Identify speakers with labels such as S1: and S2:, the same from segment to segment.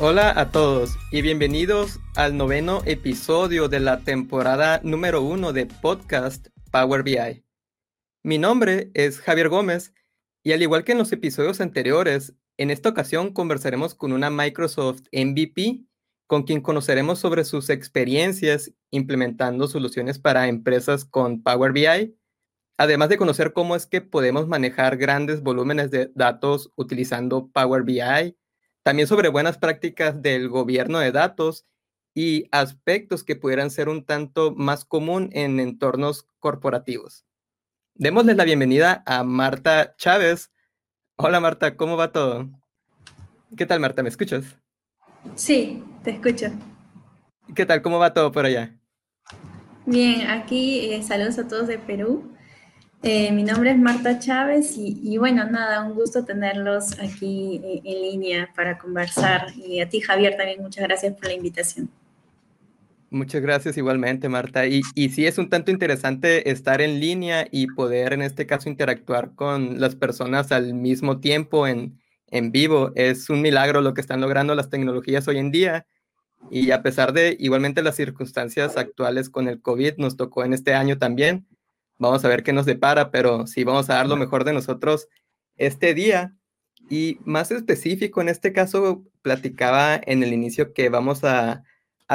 S1: Hola a todos y bienvenidos al noveno episodio de la temporada número uno de podcast Power BI. Mi nombre es Javier Gómez y al igual que en los episodios anteriores, en esta ocasión conversaremos con una Microsoft MVP con quien conoceremos sobre sus experiencias implementando soluciones para empresas con Power BI, además de conocer cómo es que podemos manejar grandes volúmenes de datos utilizando Power BI también sobre buenas prácticas del gobierno de datos y aspectos que pudieran ser un tanto más común en entornos corporativos. Démosle la bienvenida a Marta Chávez. Hola Marta, ¿cómo va todo? ¿Qué tal Marta? ¿Me escuchas?
S2: Sí, te escucho.
S1: ¿Qué tal? ¿Cómo va todo por allá?
S2: Bien, aquí eh, saludos a todos de Perú. Eh, mi nombre es Marta Chávez y, bueno, nada, un gusto tenerlos aquí eh, en línea para conversar. Y a ti, Javier, también muchas gracias por la invitación.
S1: Muchas gracias igualmente, Marta. Y, y sí, es un tanto interesante estar en línea y poder, en este caso, interactuar con las personas al mismo tiempo en, en vivo. Es un milagro lo que están logrando las tecnologías hoy en día. Y a pesar de igualmente las circunstancias actuales con el COVID, nos tocó en este año también Vamos a ver qué nos depara, pero sí vamos a dar lo mejor de nosotros este día. Y más específico, en este caso, platicaba en el inicio que vamos a,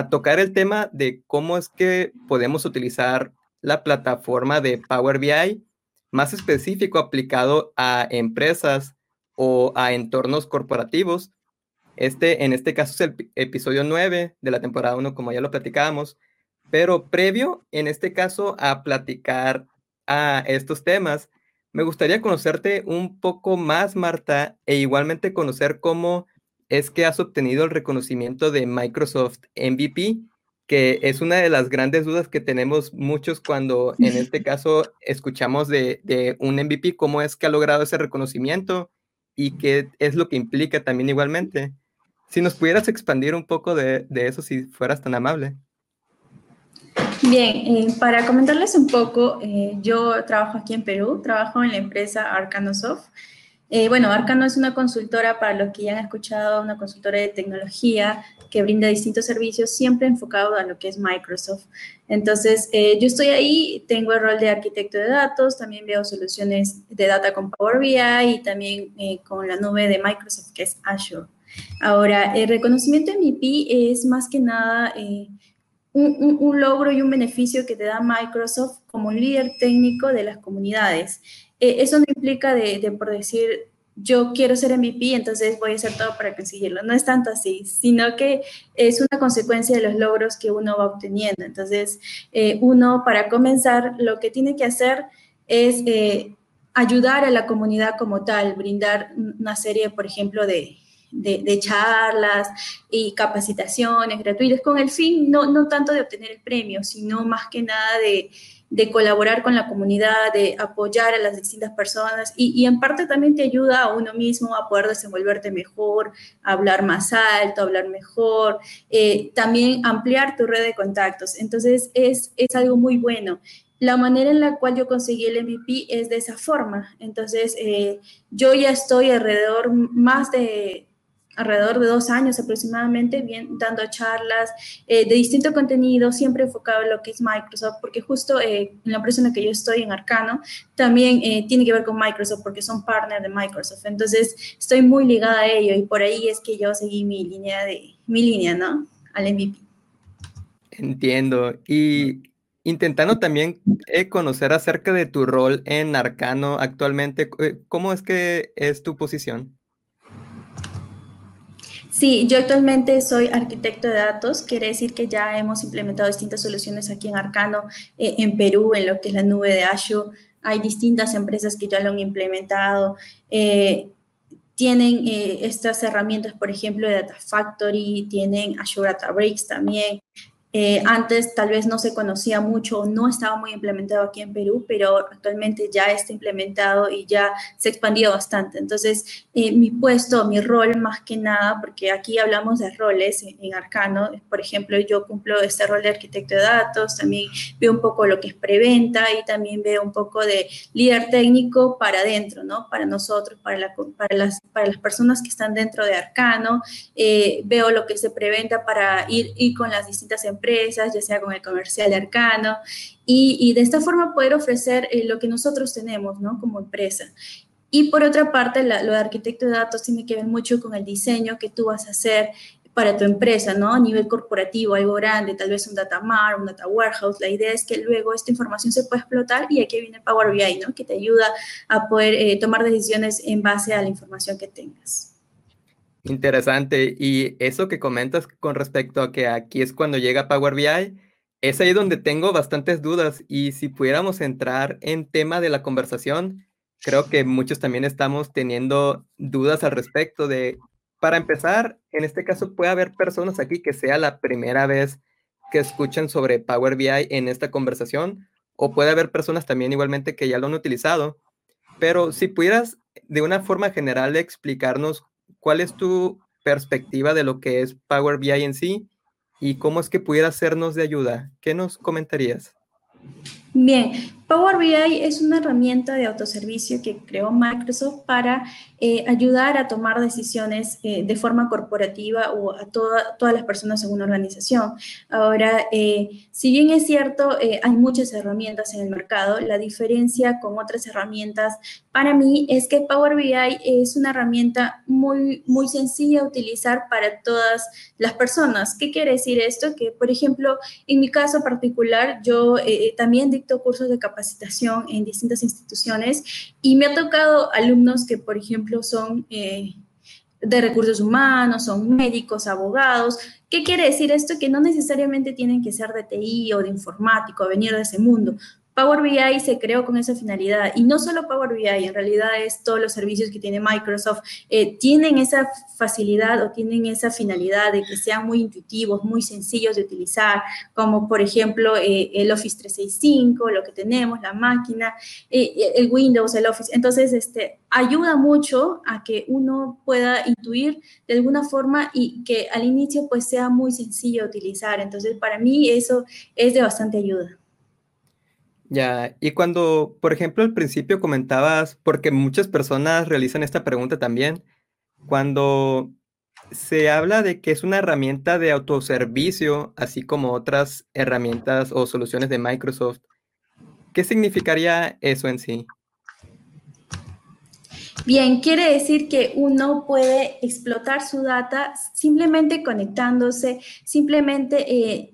S1: tocar el tema de cómo es que podemos utilizar la plataforma de Power BI, más específico aplicado a empresas o a entornos corporativos. Este, en este caso es el episodio 9 de la temporada 1, como ya lo platicábamos, pero previo, en este caso, a platicar a estos temas. Me gustaría conocerte un poco más, Marta, e igualmente conocer cómo es que has obtenido el reconocimiento de Microsoft MVP, que es una de las grandes dudas que tenemos muchos cuando en este caso escuchamos de, un MVP, cómo es que ha logrado ese reconocimiento y qué es lo que implica también igualmente. Si nos pudieras expandir un poco de eso, si fueras tan amable.
S2: Bien, eh, para comentarles un poco, eh, yo trabajo aquí en Perú, trabajo en la empresa Arcanosoft. Eh, bueno, Arcano es una consultora, para los que ya han escuchado, una consultora de tecnología que brinda distintos servicios, siempre enfocado a lo que es Microsoft. Entonces, yo estoy ahí, tengo el rol de arquitecto de datos, también veo soluciones de data con Power BI y también con la nube de Microsoft, que es Azure. Ahora, el reconocimiento MVP es más que nada un, logro y un beneficio que te da Microsoft como líder técnico de las comunidades. Eh, eso no implica de, por decir, yo quiero ser MVP, entonces voy a hacer todo para conseguirlo. No es tanto así, sino que es una consecuencia de los logros que uno va obteniendo. Entonces, eh, uno, para comenzar, lo que tiene que hacer es eh, ayudar a la comunidad como tal, brindar una serie, por ejemplo, de, de, charlas y capacitaciones gratuitas con el fin no, no tanto de obtener el premio, sino más que nada de, colaborar con la comunidad, de apoyar a las distintas personas y, en parte también te ayuda a uno mismo a poder desenvolverte mejor, hablar más alto, hablar mejor, eh, también ampliar tu red de contactos. Entonces es, es algo muy bueno. La manera en la cual yo conseguí el MVP es de esa forma. Entonces, eh, yo ya estoy alrededor más de, alrededor de dos años aproximadamente, bien, dando charlas eh, de distinto contenido, siempre enfocado en lo que es Microsoft, porque justo eh, en la empresa en la que yo estoy, en Arcano, también eh, tiene que ver con Microsoft, porque son partner de Microsoft. Entonces, estoy muy ligada a ello y por ahí es que yo seguí mi línea, de, mi línea ¿no? Al MVP.
S1: Entiendo. Y intentando también conocer acerca de tu rol en Arcano actualmente, ¿cómo es que es tu posición?
S2: Sí, yo actualmente soy arquitecto de datos, quiere decir que ya hemos implementado distintas soluciones aquí en Arcano, eh, en Perú, en lo que es la nube de Azure. Hay distintas empresas que ya lo han implementado. Eh, tienen eh, estas herramientas, por ejemplo, Data Factory, tienen Azure Databricks también. Eh, antes tal vez no se conocía mucho no estaba muy implementado aquí en Perú, pero actualmente ya está implementado y ya se expandió bastante. Entonces, eh, mi puesto, mi rol más que nada, porque aquí hablamos de roles en, en, Arcano, por ejemplo, yo cumplo este rol de arquitecto de datos, también veo un poco lo que es preventa y también veo un poco de líder técnico para adentro, ¿no? Para nosotros, para, la, para, las, para las personas que están dentro de Arcano, eh, veo lo que se preventa para ir, ir con las distintas empresas empresas, ya sea con el comercial Arcano, y, de esta forma poder ofrecer eh, lo que nosotros tenemos, ¿no? Como empresa. Y por otra parte, lo de arquitecto de datos tiene que ver mucho con el diseño que tú vas a hacer para tu empresa, ¿no? A nivel corporativo, algo grande, tal vez un data mart, un data warehouse. La idea es que luego esta información se pueda explotar y aquí viene Power BI, ¿no? Que te ayuda a poder eh, tomar decisiones en base a la información que tengas.
S1: Interesante. Y eso que comentas con respecto a que aquí es cuando llega Power BI, es ahí donde tengo bastantes dudas. Y si pudiéramos entrar en tema de la conversación, creo que muchos también estamos teniendo dudas al respecto de, para empezar, en este caso puede haber personas aquí que sea la primera vez que escuchan sobre Power BI en esta conversación, o puede haber personas también igualmente que ya lo han utilizado. Pero si pudieras de una forma general explicarnos ¿cuál es tu perspectiva de lo que es Power BI en sí y cómo es que pudiera sernos de ayuda? ¿Qué nos comentarías?
S2: Bien, Power BI es una herramienta de autoservicio que creó Microsoft para eh, ayudar a tomar decisiones eh, de forma corporativa o a todas las personas en una organización. Ahora, eh, si bien es cierto, hay muchas herramientas en el mercado, la diferencia con otras herramientas para mí es que Power BI es una herramienta muy, muy sencilla de utilizar para todas las personas. ¿Qué quiere decir esto? Que, por ejemplo, en mi caso particular, yo también cursos de capacitación capacitación en distintas instituciones y me ha tocado alumnos que, por ejemplo, son eh, de recursos humanos, son médicos, abogados. ¿Qué quiere decir esto? Que no necesariamente tienen que ser de TI o de informático, venir de ese mundo. Power BI se creó con esa finalidad y no solo Power BI, en realidad es todos los servicios que tiene Microsoft, eh, tienen esa facilidad o tienen esa finalidad de que sean muy intuitivos, muy sencillos de utilizar, como por ejemplo eh, el Office 365, lo que tenemos, la máquina, eh, el Windows, el Office. Entonces, este, ayuda mucho a que uno pueda intuir de alguna forma y que al inicio pues sea muy sencillo de utilizar. Entonces, para mí eso es de bastante ayuda.
S1: Ya, y cuando, por ejemplo, al principio comentabas, porque muchas personas realizan esta pregunta también, cuando se habla de que es una herramienta de autoservicio, así como otras herramientas o soluciones de Microsoft, ¿qué significaría eso en sí?
S2: Bien, quiere decir que uno puede explotar su data simplemente conectándose, simplemente eh,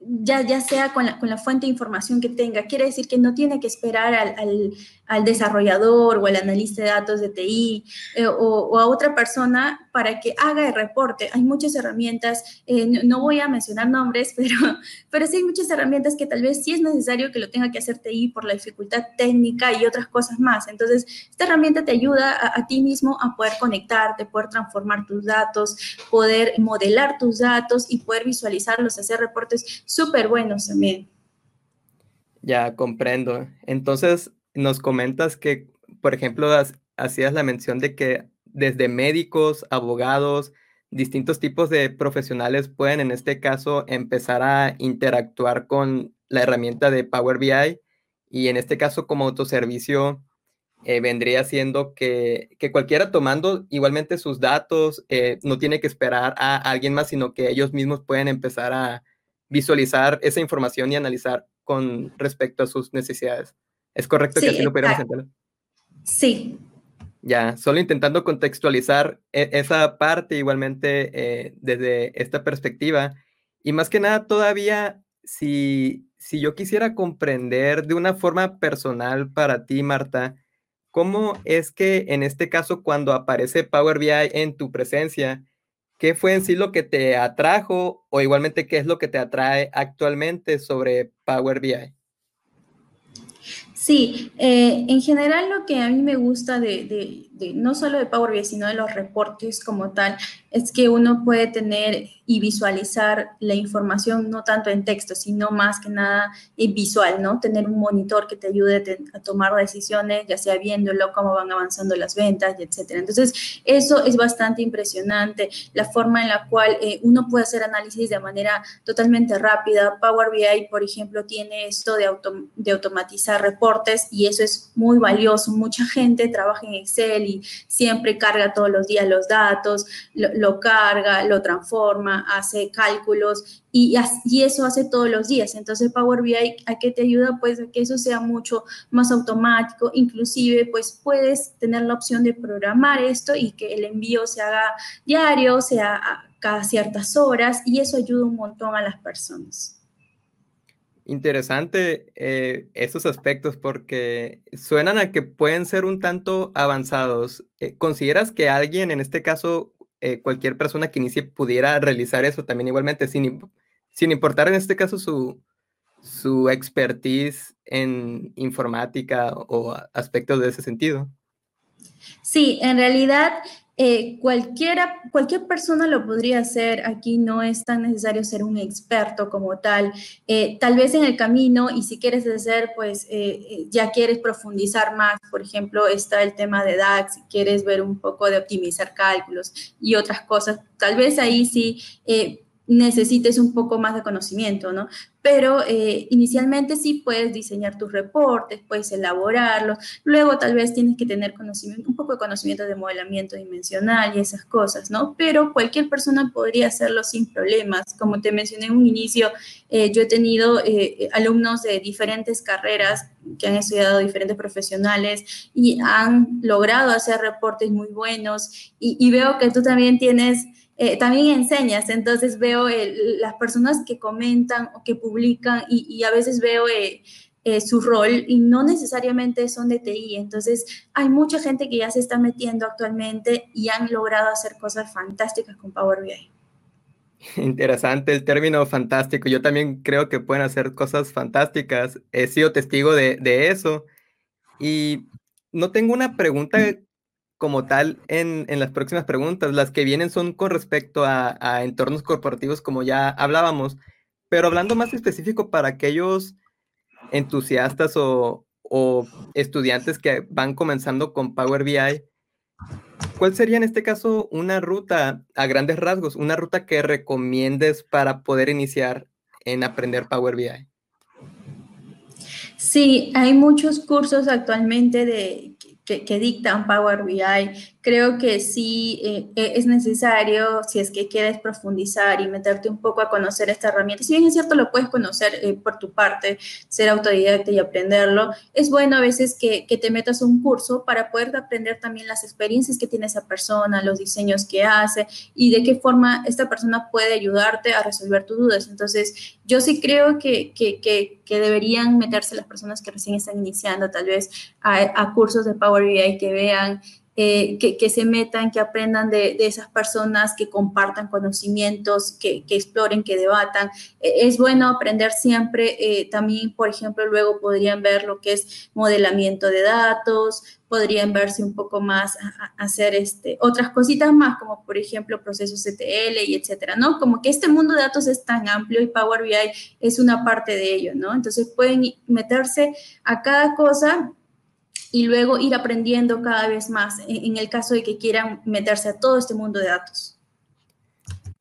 S2: ya, ya sea con la, con la, fuente de información que tenga. Quiere decir que no tiene que esperar al, al, al desarrollador o al analista de datos de TI eh, o, a otra persona para que haga el reporte. Hay muchas herramientas, eh, no, voy a mencionar nombres, pero, pero sí hay muchas herramientas que tal vez sí es necesario que lo tenga que hacer TI por la dificultad técnica y otras cosas más. Entonces, esta herramienta te ayuda a, a ti mismo a poder conectarte, poder transformar tus datos, poder modelar tus datos y poder visualizarlos, hacer reportes súper buenos también.
S1: Ya comprendo. Entonces, nos comentas que, por ejemplo, hacías la mención de que desde médicos, abogados, distintos tipos de profesionales pueden en este caso empezar a interactuar con la herramienta de Power BI y en este caso como autoservicio eh, vendría siendo que, cualquiera tomando igualmente sus datos eh, no tiene que esperar a alguien más, sino que ellos mismos pueden empezar a visualizar esa información y analizar con respecto a sus necesidades. ¿Es correcto que así lo pudiéramos entender?
S2: Sí.
S1: Ya, solo intentando contextualizar e, esa parte igualmente eh, desde esta perspectiva. Y más que nada, todavía, si, si yo quisiera comprender de una forma personal para ti, Marta, ¿cómo es que en este caso, cuando aparece Power BI en tu presencia, qué fue en sí lo que te atrajo o igualmente qué es lo que te atrae actualmente sobre Power BI?
S2: Sí, eh, en general lo que a mí me gusta de, no solo de Power BI, sino de los reportes como tal, es que uno puede tener y visualizar la información no tanto en texto, sino más que nada visual, ¿no? Tener un monitor que te ayude a tomar decisiones, ya sea viéndolo, cómo van avanzando las ventas, etcétera. Entonces, eso es bastante impresionante, la forma en la cual eh, uno puede hacer análisis de manera totalmente rápida. Power BI, por ejemplo, tiene esto de, de automatizar reportes y eso es muy valioso. Mucha gente trabaja en Excel y siempre carga todos los días los datos, lo, carga, lo transforma, hace cálculos y, y, eso hace todos los días. Entonces Power BI a qué te ayuda pues a que eso sea mucho más automático, inclusive pues puedes tener la opción de programar esto y que el envío se haga diario, sea cada ciertas horas y eso ayuda un montón a las personas.
S1: Interesante eh, estos aspectos porque suenan a que pueden ser un tanto avanzados. Eh, ¿Consideras que alguien, en este caso, eh, cualquier persona que inicie, pudiera realizar eso también igualmente, sin, sin importar en este caso su, su expertise en informática o aspectos de ese sentido?
S2: Sí, en realidad eh, cualquiera, cualquier persona lo podría hacer, aquí no es tan necesario ser un experto como tal. Eh, tal vez en el camino y si quieres hacer, pues eh, ya quieres profundizar más, por ejemplo, está el tema de DAX, si quieres ver un poco de optimizar cálculos y otras cosas, tal vez ahí sí necesites un poco más de conocimiento, ¿no? Pero eh, inicialmente sí puedes diseñar tus reportes, puedes elaborarlos, luego tal vez tienes que tener un poco de conocimiento de modelamiento dimensional y esas cosas, ¿no? Pero cualquier persona podría hacerlo sin problemas. Como te mencioné en un inicio, eh, yo he tenido eh, alumnos de diferentes carreras que han estudiado diferentes profesionales y han logrado hacer reportes muy buenos y veo que tú también tienes eh, también enseñas, entonces veo las personas que comentan o que publican y, a veces veo eh, eh, su rol y no necesariamente son de TI. Entonces hay mucha gente que ya se está metiendo actualmente y han logrado hacer cosas fantásticas con Power BI.
S1: Interesante el término fantástico. Yo también creo que pueden hacer cosas fantásticas. He sido testigo de, de eso. Y no tengo una pregunta como tal en, las próximas preguntas. Las que vienen son con respecto a, entornos corporativos, como ya hablábamos, pero hablando más específico para aquellos entusiastas o, estudiantes que van comenzando con Power BI, ¿cuál sería en este caso una ruta a grandes rasgos, una ruta que recomiendes para poder iniciar en aprender Power BI?
S2: Sí, hay muchos cursos actualmente de, que, dictan Power BI creo que sí eh, eh, es necesario, si es que quieres profundizar y meterte un poco a conocer esta herramienta, si bien es cierto lo puedes conocer eh, por tu parte, ser autodidacta y aprenderlo, es bueno a veces que, que, te metas a un curso para poder aprender también las experiencias que tiene esa persona, los diseños que hace y de qué forma esta persona puede ayudarte a resolver tus dudas. Entonces, yo sí creo que, que, que deberían meterse las personas que recién están iniciando tal vez a, a cursos de Power BI que vean eh, que, se metan, que aprendan de, esas personas, que compartan conocimientos, que, exploren, que debatan. Eh, es bueno aprender siempre. Eh, también, por ejemplo, luego podrían ver lo que es modelamiento de datos, podrían verse un poco más a, hacer este, otras cositas más, como por ejemplo procesos CTL y etcétera, ¿no? Como que este mundo de datos es tan amplio y Power BI es una parte de ello, ¿no? Entonces pueden meterse a cada cosa y luego ir aprendiendo cada vez más en, el caso de que quieran meterse a todo este mundo de datos.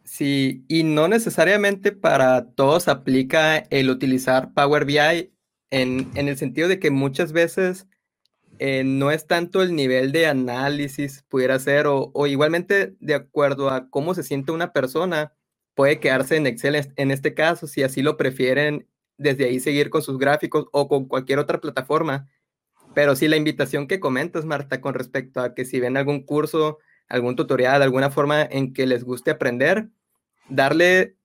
S1: Sí, y no necesariamente para todos aplica el utilizar Power BI en, el sentido de que muchas veces eh, no es tanto el nivel de análisis pudiera ser o, o, igualmente de acuerdo a cómo se siente una persona, puede quedarse en Excel en este caso, si así lo prefieren, desde ahí seguir con sus gráficos o con cualquier otra plataforma pero sí, la invitación que comentas, Marta, con respecto a que si ven algún curso, algún tutorial, alguna forma en que les guste aprender, darle,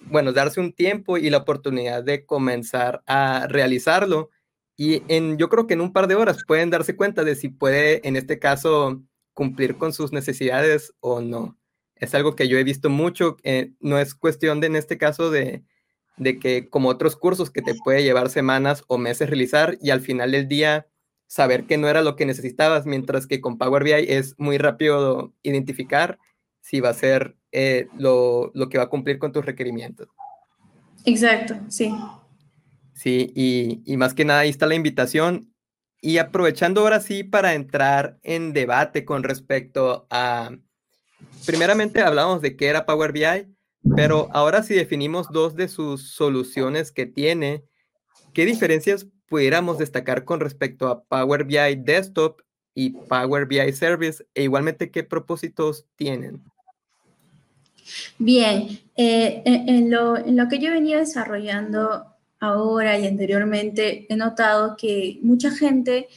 S1: bueno, darse un tiempo y la oportunidad de comenzar a realizarlo. Y en, yo creo que en un par de horas pueden darse cuenta de si puede, en este caso, cumplir con sus necesidades o no. Es algo que yo he visto mucho. Eh, no es cuestión de, en este caso, de, de que como otros cursos que te puede llevar semanas o meses realizar y al final del día saber que no era lo que necesitabas, mientras que con Power BI es muy rápido identificar si va a ser eh, lo, lo, que va a cumplir con tus requerimientos.
S2: Exacto, sí.
S1: Sí, y, y más que nada ahí está la invitación. Y aprovechando ahora sí para entrar en debate con respecto a, primeramente hablamos de qué era Power BI, pero ahora si definimos dos de sus soluciones que tiene, ¿qué diferencias pudiéramos destacar con respecto a Power BI Desktop y Power BI Service e igualmente qué propósitos tienen?
S2: Bien, eh, en, lo, en, lo, que yo venía desarrollando ahora y anteriormente, he notado que mucha gente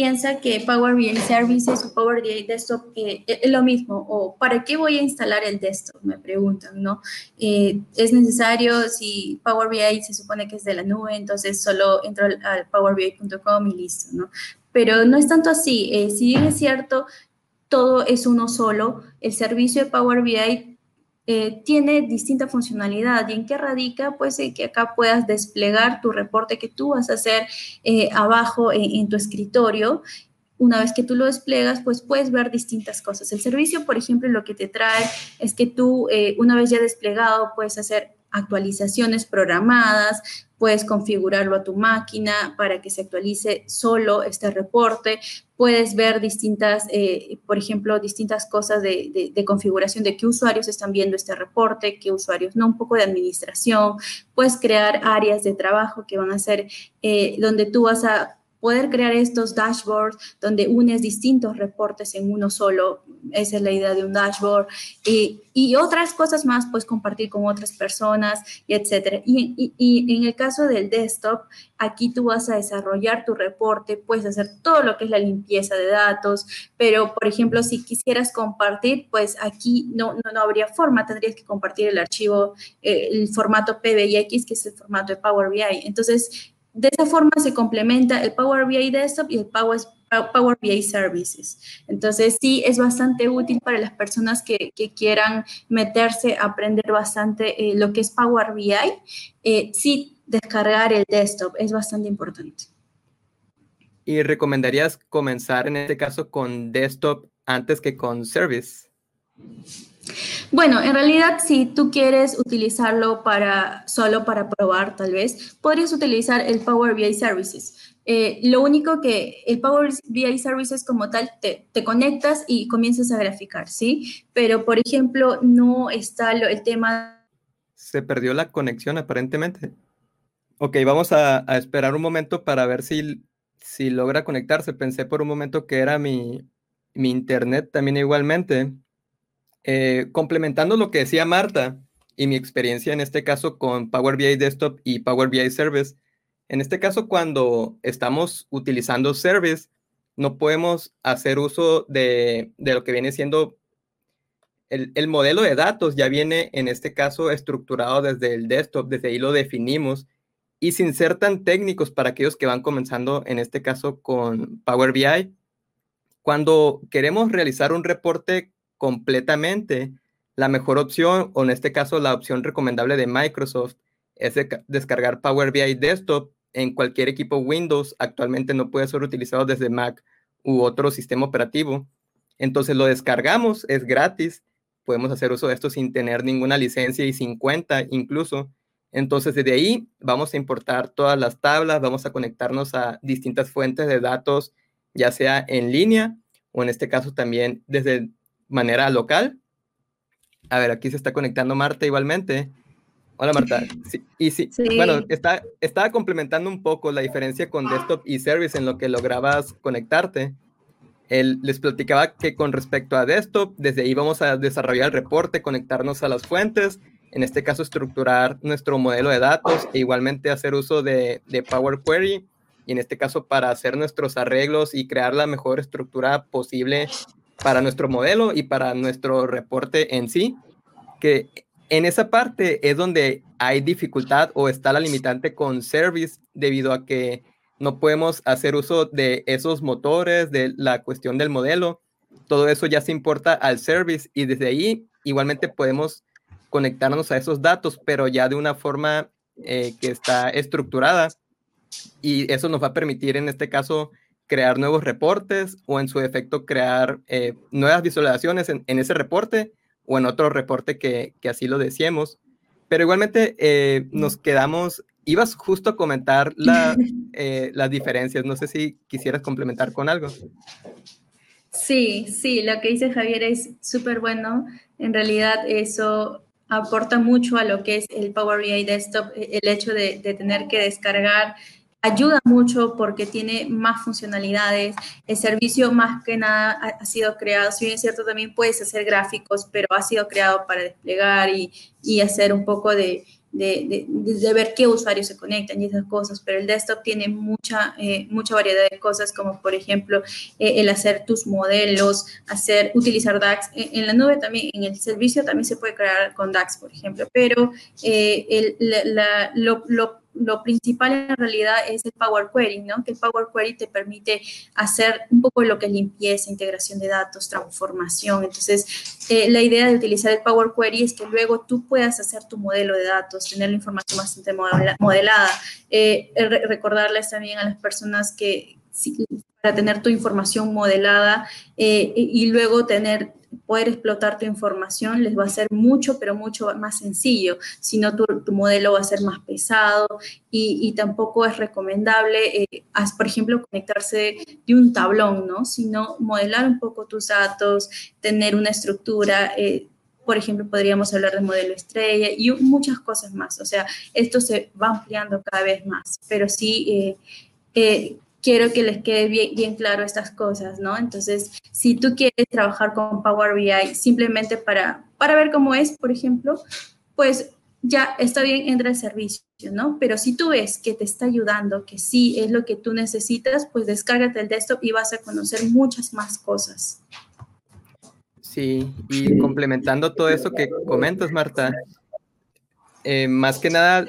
S2: piensa que Power BI Services o Power BI Desktop eh, es lo mismo, o ¿para qué voy a instalar el desktop? Me preguntan, ¿no? Eh, ¿Es necesario si Power BI se supone que es de la nube, entonces solo entro al, powerbi.com y listo, ¿no? Pero no es tanto así, eh, si bien es cierto, todo es uno solo, el servicio de Power BI eh, tiene distinta funcionalidad. ¿Y en qué radica? Pues que acá puedas desplegar tu reporte que tú vas a hacer eh, abajo en, tu escritorio una vez que tú lo desplegas, pues puedes ver distintas cosas. El servicio, por ejemplo, lo que te trae es que tú, eh, una vez ya desplegado, puedes hacer actualizaciones programadas, puedes configurarlo a tu máquina para que se actualice solo este reporte, puedes ver distintas, eh, por ejemplo, distintas cosas de, configuración de qué usuarios están viendo este reporte, qué usuarios no, un poco de administración, puedes crear áreas de trabajo que van a ser eh, donde tú vas a poder crear estos dashboards donde unes distintos reportes en uno solo, esa es la idea de un dashboard, y, y otras cosas más, pues compartir con otras personas, y etcétera. Y, y, en el caso del desktop, aquí tú vas a desarrollar tu reporte, puedes hacer todo lo que es la limpieza de datos, pero por ejemplo, si quisieras compartir, pues aquí no, no, no habría forma, tendrías que compartir el archivo, eh, el formato PBX, que es el formato de Power BI. Entonces, de esa forma se complementa el Power BI Desktop y el Power, Power BI Services. Entonces, sí, es bastante útil para las personas que, quieran meterse a aprender bastante eh, lo que es Power BI. Eh, sí, descargar el desktop es bastante importante.
S1: ¿Y recomendarías comenzar en este caso con desktop antes que con service?
S2: Bueno, en realidad, si tú quieres utilizarlo para solo para probar, tal vez, podrías utilizar el Power BI Services. Eh, lo único que el Power BI Services como tal, te, te, conectas y comienzas a graficar, ¿sí? Pero, por ejemplo, no está el tema...
S1: Se perdió la conexión aparentemente. Ok, vamos a, a, esperar un momento para ver si, si logra conectarse. Pensé por un momento que era mi, mi internet también igualmente. Eh, complementando lo que decía Marta y mi experiencia en este caso con Power BI Desktop y Power BI Service, en este caso cuando estamos utilizando Service, no podemos hacer uso de, lo que viene siendo el, el, modelo de datos, ya viene en este caso estructurado desde el desktop, desde ahí lo definimos. Y sin ser tan técnicos para aquellos que van comenzando, en este caso con Power BI, cuando queremos realizar un reporte completamente. La mejor opción, o en este caso la opción recomendable de Microsoft, es descargar Power BI Desktop en cualquier equipo Windows. Actualmente no puede ser utilizado desde Mac u otro sistema operativo. Entonces lo descargamos, es gratis. Podemos hacer uso de esto sin tener ninguna licencia y sin cuenta incluso. Entonces desde ahí vamos a importar todas las tablas, vamos a conectarnos a distintas fuentes de datos, ya sea en línea o en este caso también desde manera local. A ver, aquí se está conectando Marta igualmente. Hola Marta. y sí, bueno, está, estaba complementando un poco la diferencia con desktop y service en lo que lograbas conectarte. Él, les platicaba que con respecto a desktop, desde ahí vamos a desarrollar el reporte, conectarnos a las fuentes, en este caso estructurar nuestro modelo de datos e igualmente hacer uso de, de Power Query y en este caso para hacer nuestros arreglos y crear la mejor estructura posible para nuestro modelo y para nuestro reporte en sí, que en esa parte es donde hay dificultad o está la limitante con Service debido a que no podemos hacer uso de esos motores, de la cuestión del modelo. Todo eso ya se importa al Service y desde ahí igualmente podemos conectarnos a esos datos, pero ya de una forma eh, que está estructurada y eso nos va a permitir en este caso crear nuevos reportes o en su defecto crear eh, nuevas visualizaciones en, ese reporte o en otro reporte que, así lo decíamos. Pero igualmente eh, nos quedamos, ibas justo a comentar eh, las diferencias, no sé si quisieras complementar con algo.
S2: Sí, sí, lo que dice Javier es súper bueno. En realidad eso aporta mucho a lo que es el Power BI Desktop, el hecho de, de tener que descargar ayuda mucho porque tiene más funcionalidades. El servicio más que nada ha, sido creado, si bien es cierto, también puedes hacer gráficos, pero ha sido creado para desplegar y, y hacer un poco de, de, de, ver qué usuarios se conectan y esas cosas, pero el desktop tiene mucha, eh, mucha variedad de cosas, como por ejemplo eh, el hacer tus modelos, hacer, utilizar DAX. En, la nube también, en el servicio también se puede crear con DAX, por ejemplo, pero eh, el, la, lo, lo lo principal en realidad es el Power Query, ¿no? Que el Power Query te permite hacer un poco lo que es limpieza, integración de datos, transformación. Entonces, eh, la idea de utilizar el Power Query es que luego tú puedas hacer tu modelo de datos, tener la información bastante modelada. Eh, recordarles también a las personas que para tener tu información modelada eh, y luego tener poder explotar tu información les va a ser mucho, pero mucho más sencillo, si no tu, modelo va a ser más pesado y, tampoco es recomendable, eh, por ejemplo, conectarse de un tablón, ¿no? Sino modelar un poco tus datos, tener una estructura. Eh, por ejemplo, podríamos hablar de modelo estrella y muchas cosas más. O sea, esto se va ampliando cada vez más, pero sí eh, quiero que les quede bien, claro estas cosas, ¿no? Entonces, si tú quieres trabajar con Power BI simplemente para, para ver cómo es, por ejemplo, pues ya está bien, entra el servicio, ¿no? Pero si tú ves que te está ayudando, que sí es lo que tú necesitas, pues descárgate el desktop y vas a conocer muchas más cosas.
S1: Sí, y complementando todo eso que comentas, Marta, eh, más que nada,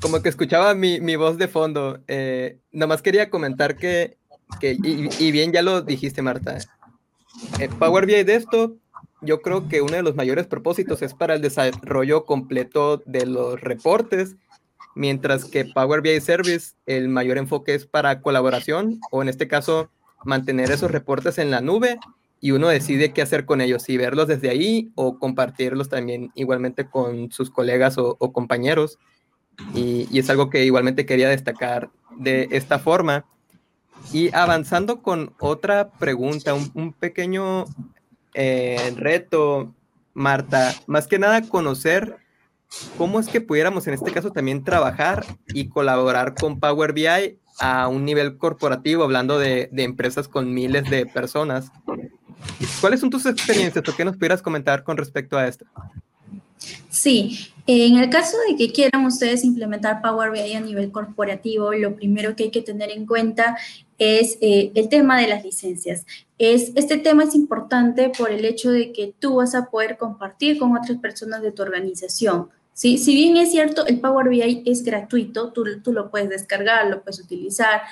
S1: como que escuchaba mi, mi voz de fondo. Eh, nomás quería comentar que, que y, bien ya lo dijiste, Marta. Eh, Power BI Desktop, yo creo que uno de los mayores propósitos es para el desarrollo completo de los reportes, mientras que Power BI Service, el mayor enfoque es para colaboración, o en este caso, mantener esos reportes en la nube y uno decide qué hacer con ellos, si verlos desde ahí o compartirlos también igualmente con sus colegas o compañeros. Y, es algo que igualmente quería destacar de esta forma. Y avanzando con otra pregunta, un, pequeño eh, reto, Marta, más que nada conocer cómo es que pudiéramos en este caso también trabajar y colaborar con Power BI a un nivel corporativo, hablando de, de empresas con miles de personas. ¿Cuáles son tus experiencias o qué nos pudieras comentar con respecto a esto?
S2: Sí, en el caso de que quieran ustedes implementar Power BI a nivel corporativo, lo primero que hay que tener en cuenta es eh, el tema de las licencias. Es, este tema es importante por el hecho de que tú vas a poder compartir con otras personas de tu organización. ¿sí? Si bien es cierto, el Power BI es gratuito, tú, tú lo puedes descargar, lo puedes utilizar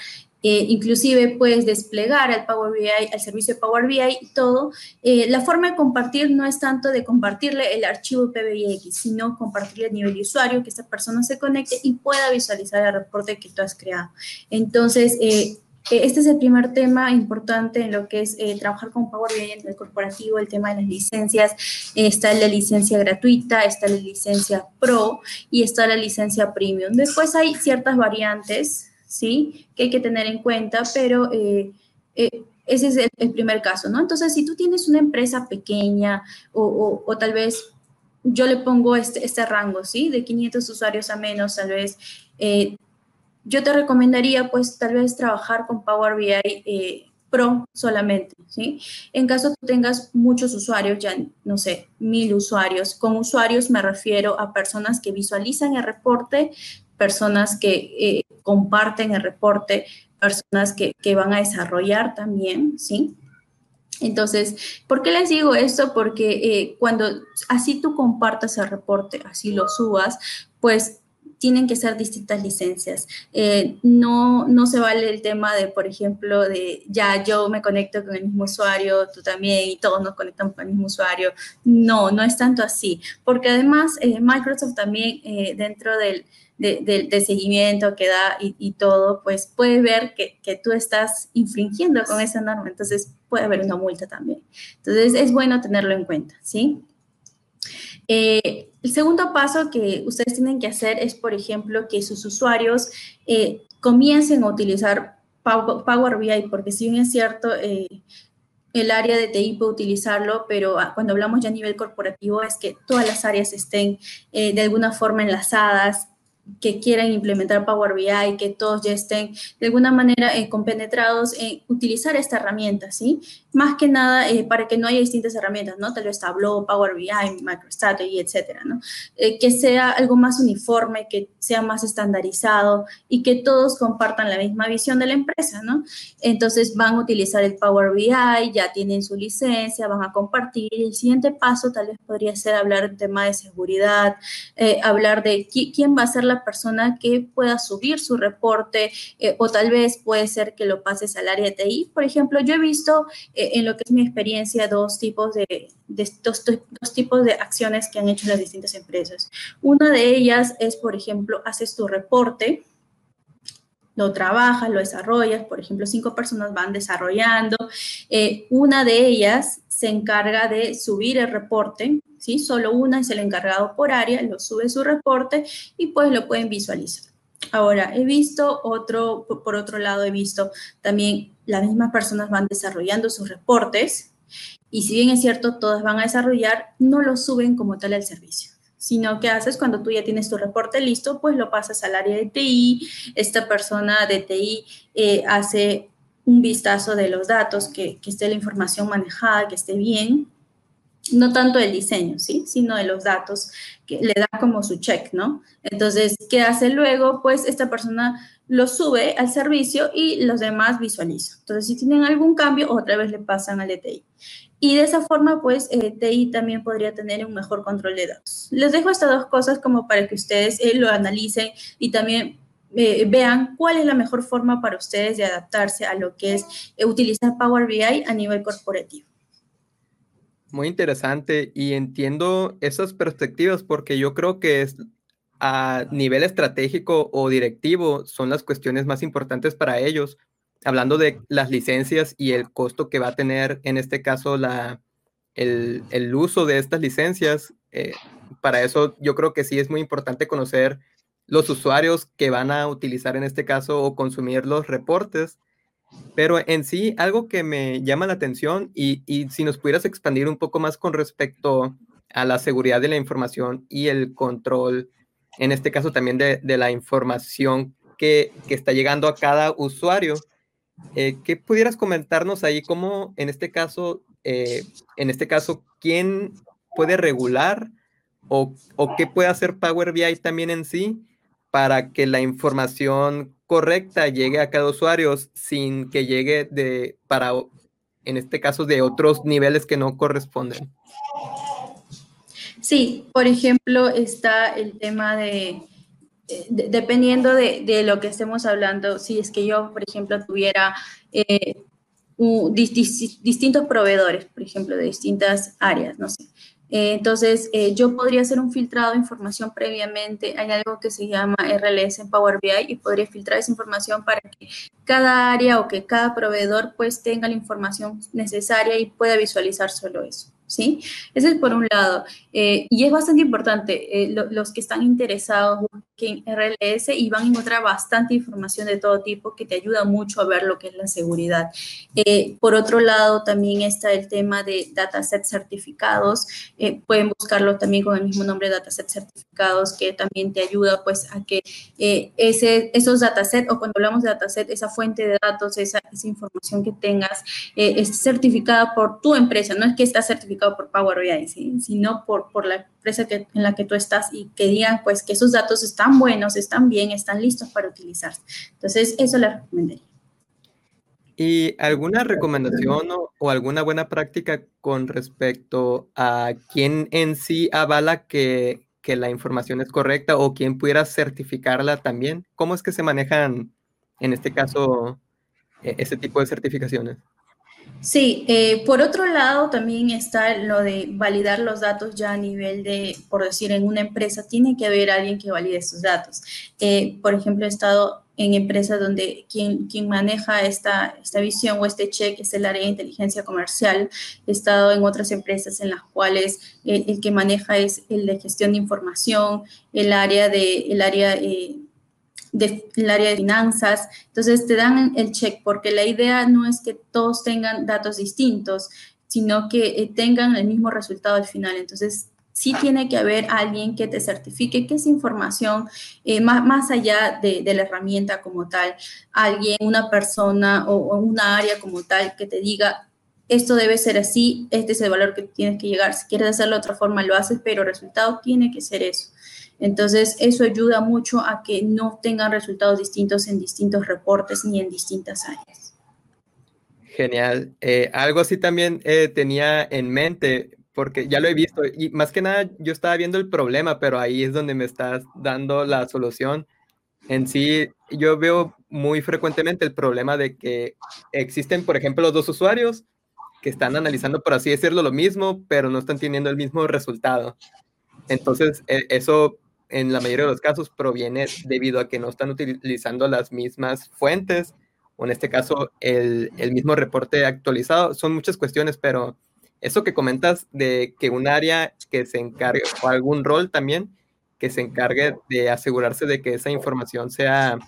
S2: eh, inclusive puedes desplegar al Power BI, al servicio de Power BI y todo. Eh, la forma de compartir no es tanto de compartirle el archivo PBIX, sino compartirle a nivel de usuario, que esta persona se conecte y pueda visualizar el reporte que tú has creado. Entonces, eh, este es el primer tema importante en lo que es trabajar con Power BI en el corporativo, el tema de las licencias. está la licencia gratuita, está la licencia Pro y está la licencia Premium. Después hay ciertas variantes ¿sí? Que hay que tener en cuenta, pero eh, eh, ese es el, primer caso, ¿no? Entonces, si tú tienes una empresa pequeña o, tal vez yo le pongo este, este, rango, ¿sí? De 500 usuarios a menos, tal vez, eh, yo te recomendaría, pues, tal vez trabajar con Power BI Pro solamente, ¿sí? En caso tú tengas muchos usuarios, ya, no sé, mil usuarios, con usuarios me refiero a personas que visualizan el reporte, personas que comparten el reporte, personas que, van a desarrollar también, ¿sí? Entonces, ¿por qué les digo esto? Porque eh, cuando así tú compartas el reporte, así lo subas, pues tienen que ser distintas licencias. Eh, no, no se vale el tema de, por ejemplo, de ya yo me conecto con el mismo usuario, tú también, y todos nos conectamos con el mismo usuario. No, no es tanto así, porque además Microsoft también dentro del, de, seguimiento que da y, todo, pues puede ver que, que, tú estás infringiendo con esa norma, entonces puede haber una multa también. Entonces es bueno tenerlo en cuenta, ¿sí? Eh, el segundo paso que ustedes tienen que hacer es, por ejemplo, que sus usuarios eh, comiencen a utilizar Power BI, porque si bien es cierto, eh, el área de TI puede utilizarlo, pero ah, cuando hablamos ya a nivel corporativo es que todas las áreas estén de alguna forma enlazadas, que quieran implementar Power BI, que todos ya estén de alguna manera eh, compenetrados en utilizar esta herramienta, ¿sí? Más que nada eh, para que no haya distintas herramientas, ¿no? Tal vez Tableau, Power BI, MicroStrategy, etcétera, ¿no? Eh, que sea algo más uniforme, que sea más estandarizado y que todos compartan la misma visión de la empresa, ¿no? Entonces van a utilizar el Power BI, ya tienen su licencia, van a compartir. El siguiente paso tal vez podría ser hablar del tema de seguridad, hablar de quién va a ser la persona que pueda subir su reporte eh, o tal vez puede ser que lo pases al área de TI. Por ejemplo, yo he visto eh, en lo que es mi experiencia dos tipos de, dos, tipos de acciones que han hecho las distintas empresas. Una de ellas es, por ejemplo, haces tu reporte lo trabajas, lo desarrollas, por ejemplo, cinco personas van desarrollando, eh, una de ellas se encarga de subir el reporte, ¿sí? Solo una es el encargado por área, lo sube su reporte y pues lo pueden visualizar. Ahora, he visto otro, por otro lado, he visto también las mismas personas van desarrollando sus reportes y si bien es cierto, todas van a desarrollar, no lo suben como tal al servicio sino que haces cuando tú ya tienes tu reporte listo, pues lo pasas al área de TI, esta persona de TI eh, hace un vistazo de los datos, que, que, esté la información manejada, que esté bien, no tanto el diseño, ¿sí? Sino de los datos, que le da como su check, ¿no? Entonces, ¿qué hace luego? Pues esta persona lo sube al servicio y los demás visualizan. Entonces, si tienen algún cambio, otra vez le pasan al DTI. Y de esa forma, pues, eh, TI también podría tener un mejor control de datos. Les dejo estas dos cosas como para que ustedes eh, lo analicen y también eh, vean cuál es la mejor forma para ustedes de adaptarse a lo que es utilizar Power BI a nivel corporativo.
S1: Muy interesante y entiendo esas perspectivas porque yo creo que es a nivel estratégico o directivo son las cuestiones más importantes para ellos. Hablando de las licencias y el costo que va a tener en este caso la, el, el uso de estas licencias, eh, para eso yo creo que sí es muy importante conocer los usuarios que van a utilizar en este caso o consumir los reportes. Pero en sí, algo que me llama la atención y, y si nos pudieras expandir un poco más con respecto a la seguridad de la información y el control en este caso también de, la información que, está llegando a cada usuario. Eh, ¿Qué pudieras comentarnos ahí? ¿Cómo en este caso, eh, en este caso, quién puede regular o, o, qué puede hacer Power BI también en sí para que la información correcta llegue a cada usuario sin que llegue de para en este caso de otros niveles que no corresponden?
S2: Sí, por ejemplo, está el tema de, dependiendo de, lo que estemos hablando, si es que yo, por ejemplo, tuviera eh, distintos proveedores, por ejemplo, de distintas áreas, no sé. Eh, entonces, eh, yo podría hacer un filtrado de información previamente. Hay algo que se llama RLS en Power BI y podría filtrar esa información para que cada área o que cada proveedor pues tenga la información necesaria y pueda visualizar solo eso. ¿Sí? Ese es por un lado. Eh, y es bastante importante, eh, los que están interesados en RLS y van a encontrar bastante información de todo tipo que te ayuda mucho a ver lo que es la seguridad. Eh, por otro lado, también está el tema de datasets certificados. pueden buscarlo también con el mismo nombre, datasets certificados, que también te ayuda pues a que ese, esos datasets, o cuando hablamos de dataset, esa fuente de datos, esa, esa información que tengas, es certificada por tu empresa, no es que está certificada por Power BI, sino por, por la empresa que, en la que tú estás y que digan pues que esos datos están buenos, están bien, están listos para utilizarse. Entonces, eso le recomendaría.
S1: ¿Y alguna recomendación o, alguna buena práctica con respecto a quién en sí avala que, que, la información es correcta o quién pudiera certificarla también? ¿Cómo es que se manejan en este caso e, ese tipo de certificaciones?
S2: Sí, eh, por otro lado también está lo de validar los datos ya a nivel de, por decir, en una empresa tiene que haber alguien que valide esos datos. Eh, por ejemplo, he estado en empresas donde quien, quien maneja esta, esta visión o este check es el área de inteligencia comercial. He estado en otras empresas en las cuales el, que maneja es el de gestión de información, el área de, el área eh, del área de finanzas. Entonces te dan el check porque la idea no es que todos tengan datos distintos, sino que eh, tengan el mismo resultado al final. Entonces sí tiene que haber alguien que te certifique que esa información, eh, más, más, allá de, la herramienta como tal, alguien, una persona o, o, una área como tal que te diga, esto debe ser así, este es el valor que tienes que llegar. Si quieres hacerlo de otra forma, lo haces, pero el resultado tiene que ser eso. Entonces, eso ayuda mucho a que no tengan resultados distintos en distintos reportes ni en distintas áreas.
S1: Genial. Eh, algo así también eh, tenía en mente, porque ya lo he visto, y más que nada yo estaba viendo el problema, pero ahí es donde me estás dando la solución. En sí, yo veo muy frecuentemente el problema de que existen, por ejemplo, los dos usuarios que están analizando, por así decirlo, lo mismo, pero no están teniendo el mismo resultado. Entonces, e, eso en la mayoría de los casos proviene debido a que no están utilizando las mismas fuentes, o en este caso el, el, mismo reporte actualizado. Son muchas cuestiones, pero eso que comentas de que un área que se encargue, o algún rol también, que se encargue de asegurarse de que esa información sea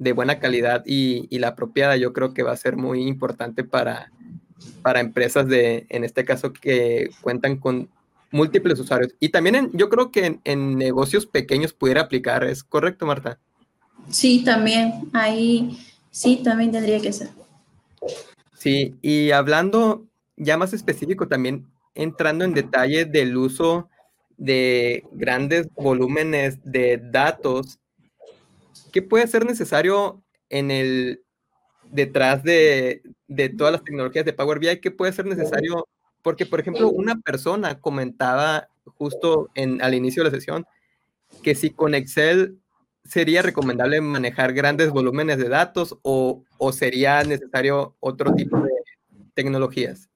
S1: de buena calidad y, y la apropiada, yo creo que va a ser muy importante para, para empresas de, en este caso, que cuentan con múltiples usuarios. Y también yo creo que en, negocios pequeños pudiera aplicar, ¿es correcto, Marta?
S2: Sí, también, ahí sí, también tendría que ser.
S1: Sí, y hablando ya más específico, también entrando en detalle del uso de grandes volúmenes de datos, ¿qué puede ser necesario en el detrás de, de todas las tecnologías de Power BI? ¿Qué puede ser necesario porque, por ejemplo, una persona comentaba justo en, al inicio de la sesión que si con Excel sería recomendable manejar grandes volúmenes de datos o, o sería necesario otro tipo de tecnologías.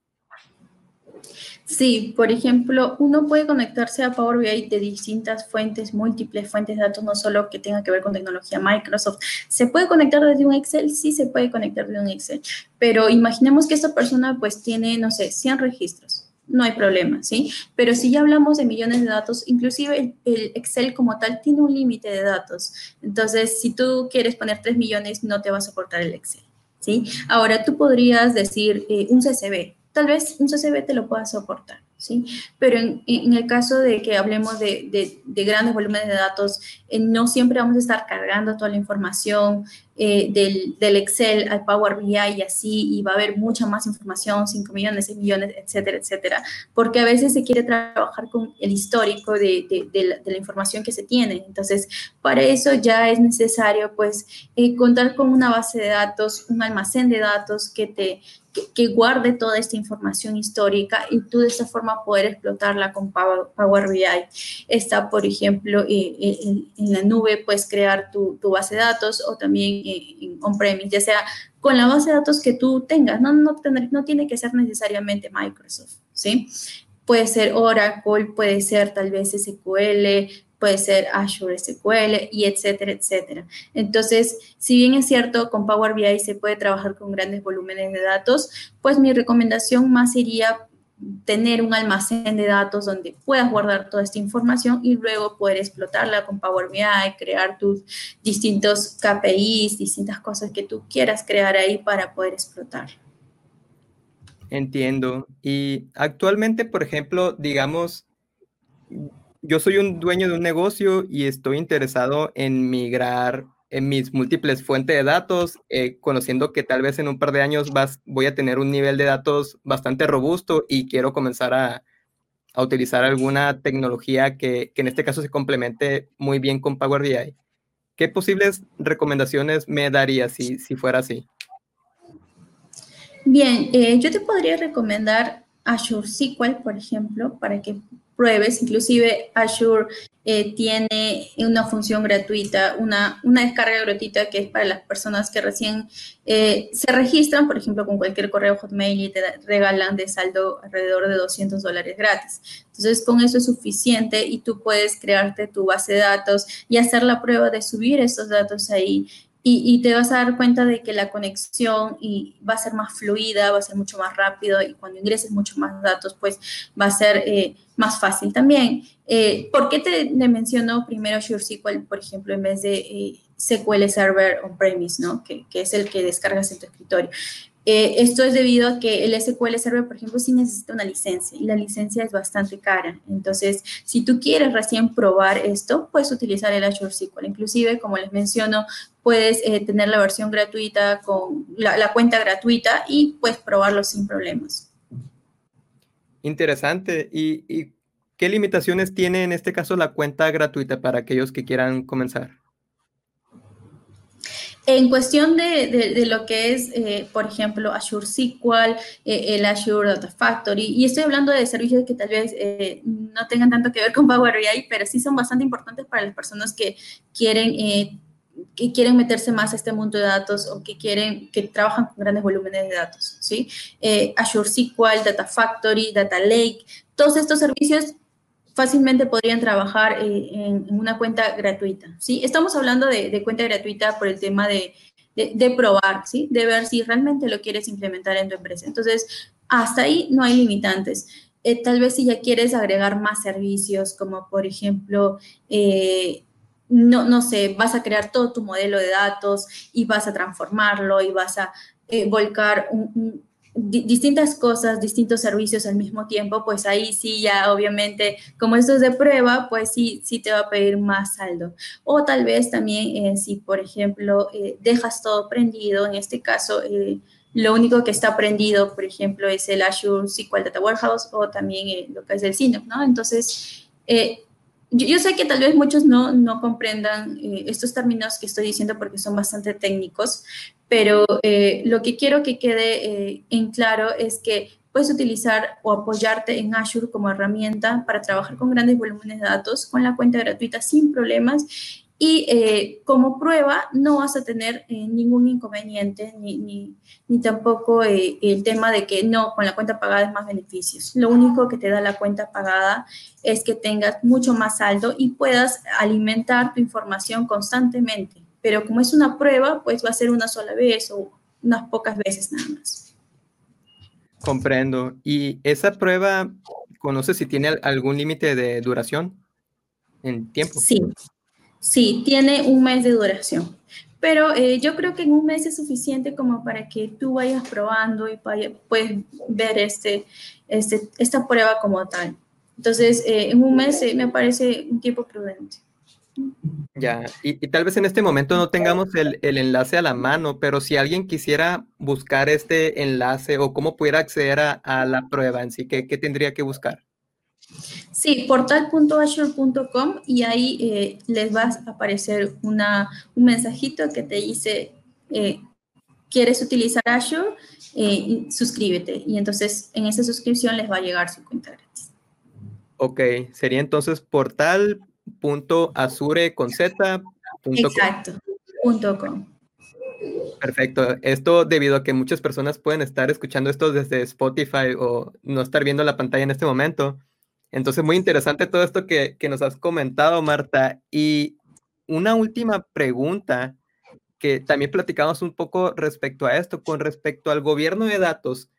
S2: Sí, por ejemplo, uno puede conectarse a Power BI de distintas fuentes, múltiples fuentes de datos, no solo que tenga que ver con tecnología Microsoft. ¿Se puede conectar desde un Excel? Sí, se puede conectar desde un Excel, pero imaginemos que esta persona pues tiene, no sé, 100 registros. No hay problema, ¿sí? Pero si ya hablamos de millones de datos, inclusive el, Excel como tal tiene un límite de datos. Entonces, si tú quieres poner 3 millones, no te va a soportar el Excel, ¿sí? Ahora, tú podrías decir eh, un CSV, tal vez un CSV te lo pueda soportar, ¿sí? Pero en, el caso de que hablemos de, grandes volúmenes de datos, eh, no siempre vamos a estar cargando toda la información eh, del, Excel al Power BI y así, y va a haber mucha más información, 5 millones, 6 millones, etcétera, etcétera, porque a veces se quiere trabajar con el histórico de, la, información que se tiene. Entonces, para eso ya es necesario, pues, eh, contar con una base de datos, un almacén de datos que te que, guarde toda esta información histórica y tú de esta forma poder explotarla con Power, BI. Está, por ejemplo, eh, eh, en, la nube, puedes crear tu, base de datos o también en, on-premise, ya sea con la base de datos que tú tengas. No, no, no tiene que ser necesariamente Microsoft, ¿sí? Puede ser Oracle, puede ser tal vez SQL, puede ser Azure SQL y etcétera, etcétera. Entonces, si bien es cierto, con Power BI se puede trabajar con grandes volúmenes de datos, pues mi recomendación más sería tener un almacén de datos donde puedas guardar toda esta información y luego poder explotarla con Power BI, crear tus distintos KPIs, distintas cosas que tú quieras crear ahí para poder explotar.
S1: Entiendo. Y actualmente, por ejemplo, digamos, yo soy un dueño de un negocio y estoy interesado en migrar en mis múltiples fuentes de datos, eh, conociendo que tal vez en un par de años vas, voy a tener un nivel de datos bastante robusto y quiero comenzar a, a utilizar alguna tecnología que, que, en este caso se complemente muy bien con Power BI. ¿Qué posibles recomendaciones me darías si, si fuera así?
S2: Bien, eh, yo te podría recomendar Azure SQL, por ejemplo, para que pruebes. Inclusive Azure eh, tiene una función gratuita, una, una descarga gratuita que es para las personas que recién eh, se registran, por ejemplo, con cualquier correo Hotmail y te regalan de saldo alrededor de 200 dólares gratis. Entonces, con eso es suficiente y tú puedes crearte tu base de datos y hacer la prueba de subir esos datos ahí y, te vas a dar cuenta de que la conexión y va a ser más fluida, va a ser mucho más rápido y cuando ingreses mucho más datos, pues va a ser eh, más fácil también. Eh, ¿Por qué te, menciono primero SureSQL, por ejemplo, en vez de eh, SQL Server on-premise, ¿no? Que, que, es el que descargas en tu escritorio? Eh, esto es debido a que el SQL Server, por ejemplo, sí necesita una licencia y la licencia es bastante cara. Entonces, si tú quieres recién probar esto, puedes utilizar el Azure SQL. Inclusive, como les menciono, puedes eh, tener la versión gratuita con la, cuenta gratuita y puedes probarlo sin problemas.
S1: Interesante. ¿Y qué limitaciones tiene en este caso la cuenta gratuita para aquellos que quieran comenzar?
S2: En cuestión de, lo que es, eh, por ejemplo, Azure SQL, eh, el Azure Data Factory, y estoy hablando de servicios que tal vez eh, no tengan tanto que ver con Power BI, pero sí son bastante importantes para las personas que quieren, que quieren meterse más a este mundo de datos o que quieren, que trabajan con grandes volúmenes de datos, ¿sí? Azure SQL, Data Factory, Data Lake, todos estos servicios fácilmente podrían trabajar eh, en, una cuenta gratuita, ¿sí? Estamos hablando de, cuenta gratuita por el tema de, probar, ¿sí? De ver si realmente lo quieres implementar en tu empresa. Entonces, hasta ahí no hay limitantes. Eh, tal vez si ya quieres agregar más servicios, como por ejemplo, eh, no, no sé, vas a crear todo tu modelo de datos y vas a transformarlo y vas a volcar un, distintas cosas, distintos servicios al mismo tiempo, pues ahí sí ya obviamente, como esto es de prueba, pues sí, sí te va a pedir más saldo. O tal vez también eh, si, por ejemplo, eh, dejas todo prendido, en este caso, eh, lo único que está prendido, por ejemplo, es el Azure SQL Data Warehouse o también lo que es el Synop, ¿no? Entonces, yo, sé que tal vez muchos no, comprendan estos términos que estoy diciendo porque son bastante técnicos, pero eh, lo que quiero que quede eh, en claro es que puedes utilizar o apoyarte en Azure como herramienta para trabajar con grandes volúmenes de datos con la cuenta gratuita sin problemas y eh, como prueba no vas a tener ningún inconveniente ni, ni, ni tampoco el tema de que no, con la cuenta pagada es más beneficios. Lo único que te da la cuenta pagada es que tengas mucho más saldo y puedas alimentar tu información constantemente pero como es una prueba, pues va a ser una sola vez o unas pocas veces nada más.
S1: Comprendo. ¿Y esa prueba, conoce si tiene algún límite de duración en tiempo?
S2: Sí, sí, tiene un mes de duración. Pero eh, yo creo que en un mes es suficiente como para que tú vayas probando y puedes ver este, este, esta prueba como tal. Entonces, eh, en un mes eh, me parece un tiempo prudente.
S1: Ya, y, tal vez en este momento no tengamos el, enlace a la mano, pero si alguien quisiera buscar este enlace o cómo pudiera acceder a, la prueba en sí, ¿qué, tendría que buscar?
S2: Sí, portal.azure.com y ahí eh, les va a aparecer una, un mensajito que te dice, eh, ¿quieres utilizar Azure? Eh, suscríbete. Y entonces en esa suscripción les va a llegar su cuenta gratis.
S1: Ok, sería entonces portal punto azure con z.
S2: Exacto, punto com.
S1: Perfecto. Esto debido a que muchas personas pueden estar escuchando esto desde Spotify o no estar viendo la pantalla en este momento. Entonces, muy interesante todo esto que, que nos has comentado, Marta. Y una última pregunta que también platicamos un poco respecto a esto, con respecto al gobierno de datos.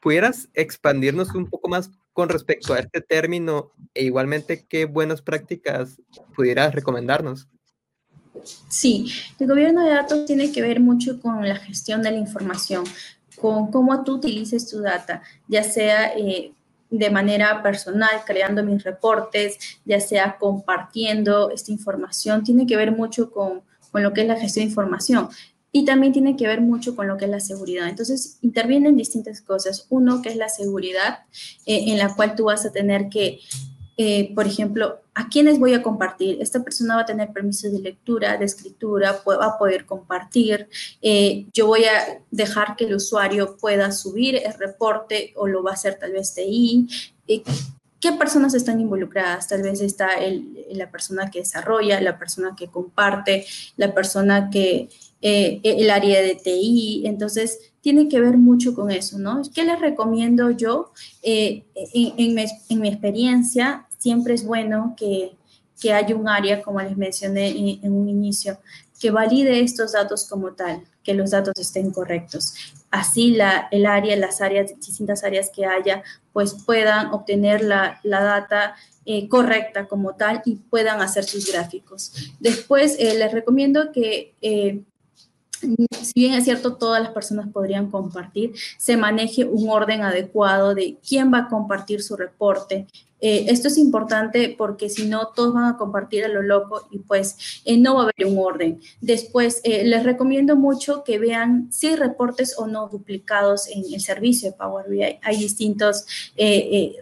S1: ¿Pudieras expandirnos un poco más con respecto a este término e igualmente qué buenas prácticas pudieras recomendarnos?
S2: Sí, el gobierno de datos tiene que ver mucho con la gestión de la información, con cómo tú utilices tu data, ya sea eh, de manera personal, creando mis reportes, ya sea compartiendo esta información, tiene que ver mucho con, con lo que es la gestión de información y también tiene que ver mucho con lo que es la seguridad. Entonces, intervienen distintas cosas. Uno, que es la seguridad, eh, en la cual tú vas a tener que, eh, por ejemplo, ¿a quiénes voy a compartir? Esta persona va a tener permisos de lectura, de escritura, va a poder compartir. Eh, yo voy a dejar que el usuario pueda subir el reporte o lo va a hacer tal vez TI ¿Qué personas están involucradas? Tal vez está la persona que desarrolla, la persona que comparte, la persona que, eh, el área de TI. Entonces, tiene que ver mucho con eso, ¿no? ¿Qué les recomiendo yo? Eh, en, mi, experiencia, siempre es bueno que, que haya un área, como les mencioné en un inicio, que valide estos datos como tal, que los datos estén correctos. Así la, el área, las áreas, distintas áreas que haya, pues puedan obtener la, la data eh, correcta como tal y puedan hacer sus gráficos. Después, eh, les recomiendo que eh, si bien es cierto, todas las personas podrían compartir, se maneje un orden adecuado de quién va a compartir su reporte. Eh, esto es importante porque si no, todos van a compartir a lo loco y pues eh, no va a haber un orden. Después, eh, les recomiendo mucho que vean si hay reportes o no duplicados en el servicio de Power BI. Hay distintos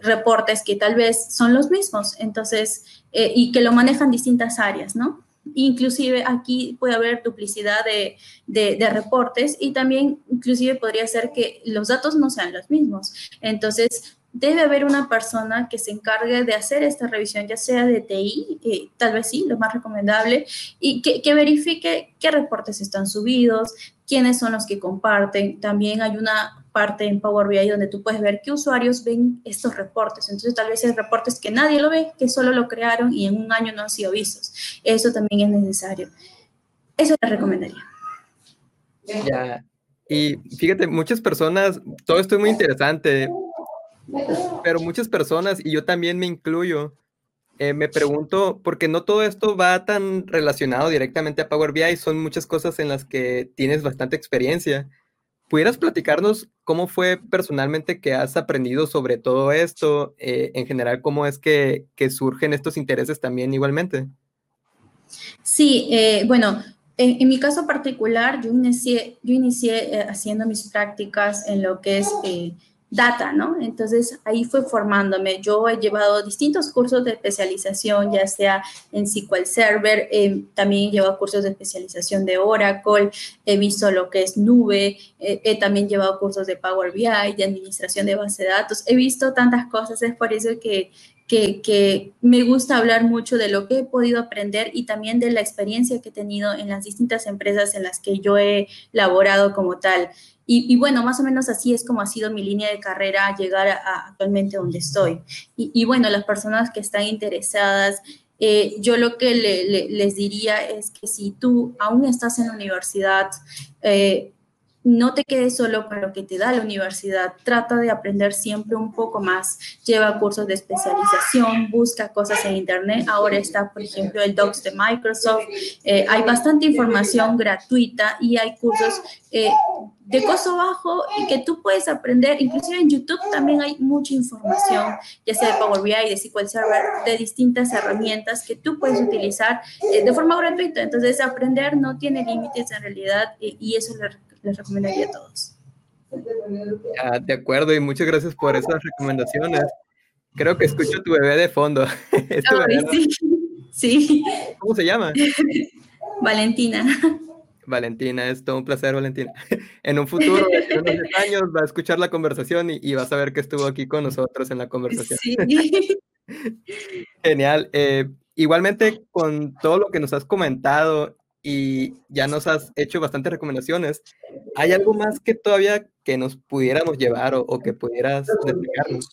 S2: reportes que tal vez son los mismos, entonces, y que lo manejan distintas áreas, ¿no? Inclusive aquí puede haber duplicidad de, de, reportes y también inclusive podría ser que los datos no sean los mismos. Entonces, debe haber una persona que se encargue de hacer esta revisión, ya sea de TI, tal vez sí, lo más recomendable, y que, que, verifique qué reportes están subidos, quiénes son los que comparten. También hay una parte en Power BI donde tú puedes ver qué usuarios ven estos reportes. Entonces, tal vez hay reportes que nadie lo ve, que solo lo crearon y en un año no han sido vistos. Eso también es necesario. Eso te recomendaría.
S1: Ya. Y fíjate, muchas personas, todo esto es muy interesante, pero muchas personas, y yo también me incluyo, eh, me pregunto, porque no todo esto va tan relacionado directamente a Power BI, son muchas cosas en las que tienes bastante experiencia. ¿Pudieras platicarnos cómo fue personalmente que has aprendido sobre todo esto? Eh, en general, ¿cómo es que, surgen estos intereses también igualmente?
S2: Sí, eh, bueno, en, mi caso particular, yo inicié, yo inicié eh, haciendo mis prácticas en lo que es data, ¿no? Entonces ahí fue formándome. Yo he llevado distintos cursos de especialización, ya sea en SQL Server, eh, también llevado cursos de especialización de Oracle, he visto lo que es nube, he también llevado cursos de Power BI, de administración de base de datos, he visto tantas cosas, es por eso que, que, que me gusta hablar mucho de lo que he podido aprender y también de la experiencia que he tenido en las distintas empresas en las que yo he laborado como tal. Y, bueno, más o menos así es como ha sido mi línea de carrera llegar a, actualmente donde estoy. Y, bueno, las personas que están interesadas, eh, yo lo que les diría es que si tú aún estás en la universidad, eh, no te quedes solo con lo que te da la universidad, trata de aprender siempre un poco más, lleva cursos de especialización, busca cosas en internet, ahora está, por ejemplo, el Docs de Microsoft, eh, hay bastante información gratuita y hay cursos eh, de costo bajo y que tú puedes aprender, inclusive en YouTube también hay mucha información, ya sea de Power BI, de SQL Server, de distintas herramientas que tú puedes utilizar eh, de forma gratuita, entonces aprender no tiene límites en realidad y eso es les recomendaría a todos.
S1: de acuerdo, y muchas gracias por esas recomendaciones. Creo que escucho tu bebé de fondo.
S2: sí.
S1: ¿Cómo se llama?
S2: Valentina.
S1: Valentina, es todo un placer, Valentina. En un futuro, en unos años, va a escuchar la conversación y, vas a ver que estuvo aquí con nosotros en la conversación. Sí. Genial. Eh, igualmente, con todo lo que nos has comentado y ya nos has hecho bastantes recomendaciones. ¿Hay algo más que todavía que nos pudiéramos llevar o, que pudieras explicarnos?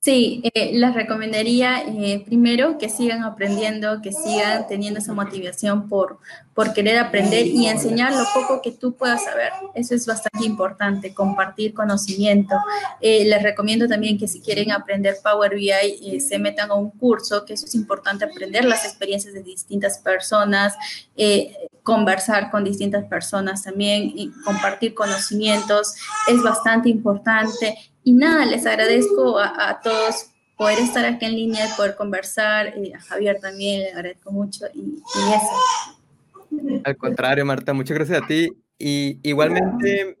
S2: Sí, eh, les recomendaría eh, primero que sigan aprendiendo, que sigan teniendo esa motivación por, por querer aprender y enseñar lo poco que tú puedas saber. Eso es bastante importante, compartir conocimiento. Eh, les recomiendo también que si quieren aprender Power BI, eh, se metan a un curso, que eso es importante, aprender las experiencias de distintas personas, conversar con distintas personas también y compartir conocimientos es bastante importante y nada, les agradezco a, todos poder estar aquí en línea y poder conversar. Y a Javier también le agradezco mucho y, eso.
S1: Al contrario, Marta, muchas gracias a ti. Y igualmente,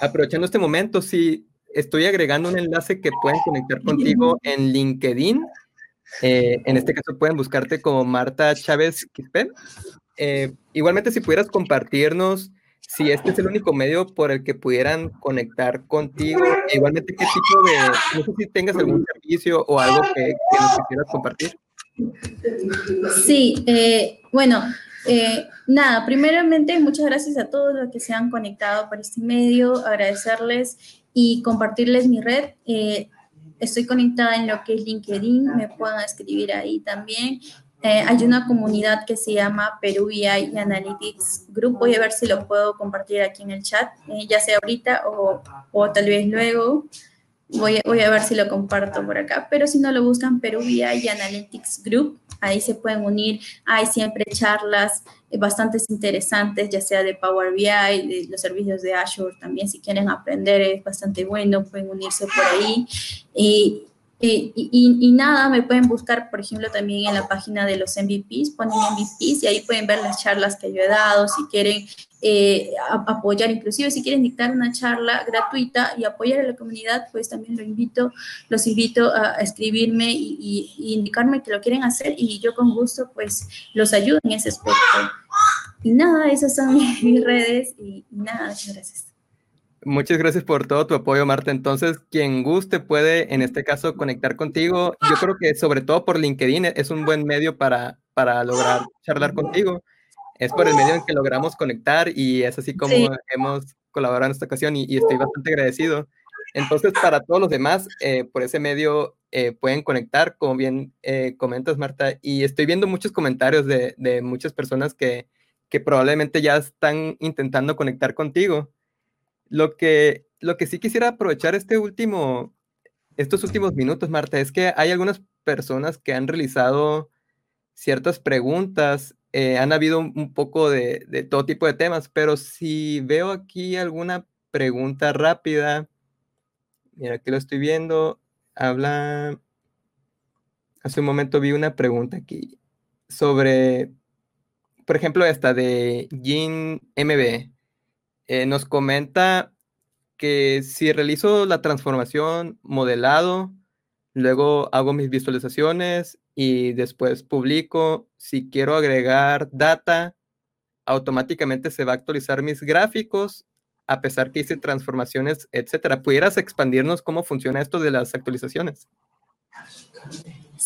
S1: aprovechando este momento, si estoy agregando un enlace que pueden conectar contigo en LinkedIn. Eh, en este caso pueden buscarte como Marta Chávez Quispe. Eh, igualmente, si pudieras compartirnos si este es el único medio por el que pudieran conectar contigo. E igualmente, ¿qué tipo de, no sé si tengas algún servicio o algo que, nos quisieras compartir?
S2: Sí, eh, bueno, eh, nada, primeramente muchas gracias a todos los que se han conectado por este medio, agradecerles y compartirles mi red. Eh, estoy conectada en lo que es LinkedIn, me pueden escribir ahí también. Eh, hay una comunidad que se llama Perú BI Analytics Group. Voy a ver si lo puedo compartir aquí en el chat, ya sea ahorita o, o tal vez luego. Voy, voy, a ver si lo comparto por acá, pero si no lo buscan Perú BI Analytics Group, ahí se pueden unir. Hay siempre charlas bastante interesantes, ya sea de Power BI, de los servicios de Azure también, si quieren aprender es bastante bueno, pueden unirse por ahí. Y, nada, me pueden buscar, por ejemplo, también en la página de los MVPs, ponen MVPs y ahí pueden ver las charlas que yo he dado, si quieren eh, apoyar, inclusive si quieren dictar una charla gratuita y apoyar a la comunidad, pues también lo invito, los invito a, escribirme y, indicarme que lo quieren hacer y yo con gusto pues los ayudo en ese aspecto. Y nada, esas son mis, redes y, y nada, gracias.
S1: Muchas gracias por todo tu apoyo, Marta. Entonces, quien guste puede, en este caso, conectar contigo. Yo creo que sobre todo por LinkedIn es un buen medio para, para lograr charlar contigo. Es por el medio en que logramos conectar y es así como hemos colaborado en esta ocasión y, estoy bastante agradecido. Entonces, para todos los demás, eh, por ese medio eh, pueden conectar, como bien eh, comentas, Marta. Y estoy viendo muchos comentarios de, de muchas personas que, que probablemente ya están intentando conectar contigo. Lo que, lo que sí quisiera aprovechar este último, estos últimos minutos, Marta, es que hay algunas personas que han realizado ciertas preguntas, eh, han habido un, poco de, de, todo tipo de temas, pero si veo aquí alguna pregunta rápida, mira, aquí lo estoy viendo, habla, hace un momento vi una pregunta aquí sobre, por ejemplo, esta de Jin MB. Eh, nos comenta que si realizo la transformación modelado, luego hago mis visualizaciones y después publico. Si quiero agregar data, automáticamente se va a actualizar mis gráficos a pesar que hice transformaciones, etcétera. ¿Pudieras expandirnos cómo funciona esto de las actualizaciones?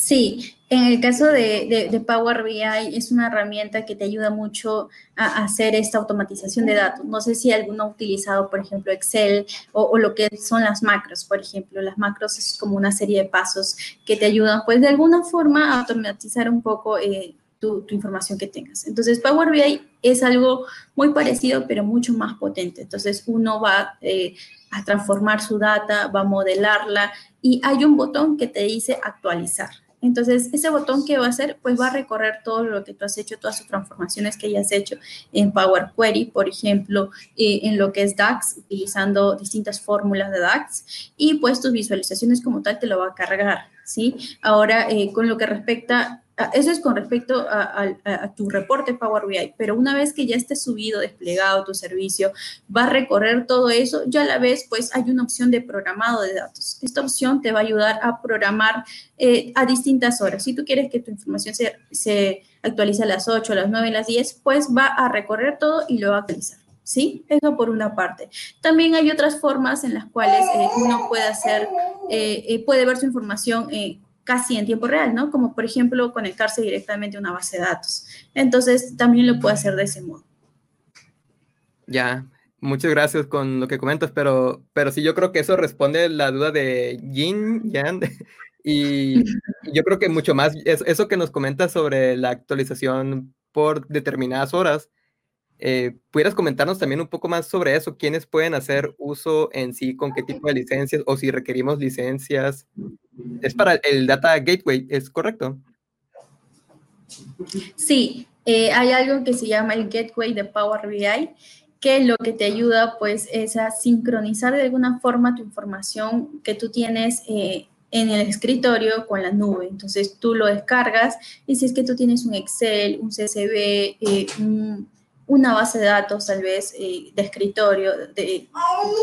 S2: Sí, en el caso de, Power BI es una herramienta que te ayuda mucho a hacer esta automatización de datos. No sé si alguno ha utilizado, por ejemplo, Excel o, lo que son las macros, por ejemplo. Las macros es como una serie de pasos que te ayudan, pues, de alguna forma a automatizar un poco eh, tu, información que tengas. Entonces, Power BI es algo muy parecido, pero mucho más potente. Entonces, uno va eh, a transformar su data, va a modelarla y hay un botón que te dice actualizar. Entonces, ese botón que va a hacer, pues va a recorrer todo lo que tú has hecho, todas tus transformaciones que hayas hecho en Power Query, por ejemplo, eh, en lo que es DAX, utilizando distintas fórmulas de DAX, y pues tus visualizaciones como tal te lo va a cargar, ¿sí? Ahora, eh, con lo que respecta eso es con respecto a, tu reporte Power BI, pero una vez que ya esté subido, desplegado tu servicio, va a recorrer todo eso, ya a la vez pues hay una opción de programado de datos. Esta opción te va a ayudar a programar eh, a distintas horas. Si tú quieres que tu información se, se actualice a las 8, a las 9, a las 10, pues va a recorrer todo y lo va a actualizar. ¿sí? Eso por una parte. También hay otras formas en las cuales eh, uno puede hacer, eh, puede ver su información casi en tiempo real, ¿no? Como por ejemplo conectarse directamente a una base de datos. Entonces, también lo puede hacer de ese modo.
S1: Ya, muchas gracias con lo que comentas, pero, pero sí, yo creo que eso responde la duda de Jin, Yan, y yo creo que mucho más, eso que nos comentas sobre la actualización por determinadas horas, eh, ¿Pudieras comentarnos también un poco más sobre eso? ¿Quiénes pueden hacer uso en sí? ¿Con qué tipo de licencias? ¿O si requerimos licencias? Es para el Data Gateway, ¿es correcto?
S2: Sí, eh, hay algo que se llama el Gateway de Power BI, que lo que te ayuda pues es a sincronizar de alguna forma tu información que tú tienes eh, en el escritorio con la nube. Entonces tú lo descargas y si es que tú tienes un Excel, un CSV, un una base de datos tal vez eh, de escritorio, de,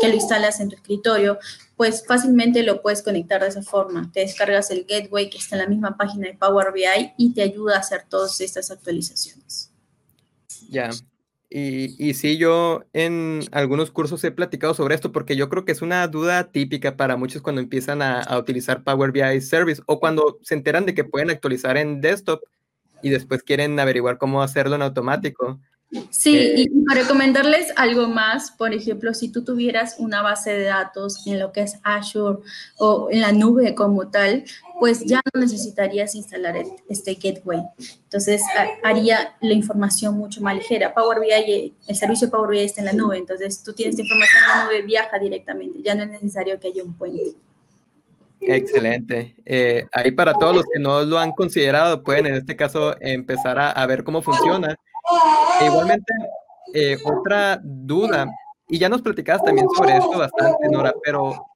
S2: que lo instalas en tu escritorio, pues fácilmente lo puedes conectar de esa forma. Te descargas el gateway que está en la misma página de Power BI y te ayuda a hacer todas estas actualizaciones.
S1: Ya. Y, y sí, yo en algunos cursos he platicado sobre esto porque yo creo que es una duda típica para muchos cuando empiezan a, a utilizar Power BI Service o cuando se enteran de que pueden actualizar en desktop y después quieren averiguar cómo hacerlo en automático.
S2: Sí, y eh, para recomendarles algo más, por ejemplo, si tú tuvieras una base de datos en lo que es Azure o en la nube como tal, pues ya no necesitarías instalar este gateway. Entonces, haría la información mucho más ligera. Power BI, el servicio Power BI está en la nube, entonces tú tienes información en la nube, viaja directamente, ya no es necesario que haya un puente.
S1: Excelente. Eh, ahí para todos los que no lo han considerado, pueden en este caso empezar a, a ver cómo funciona e igualmente, eh, otra duda, y ya nos platicabas también sobre esto bastante, Nora, pero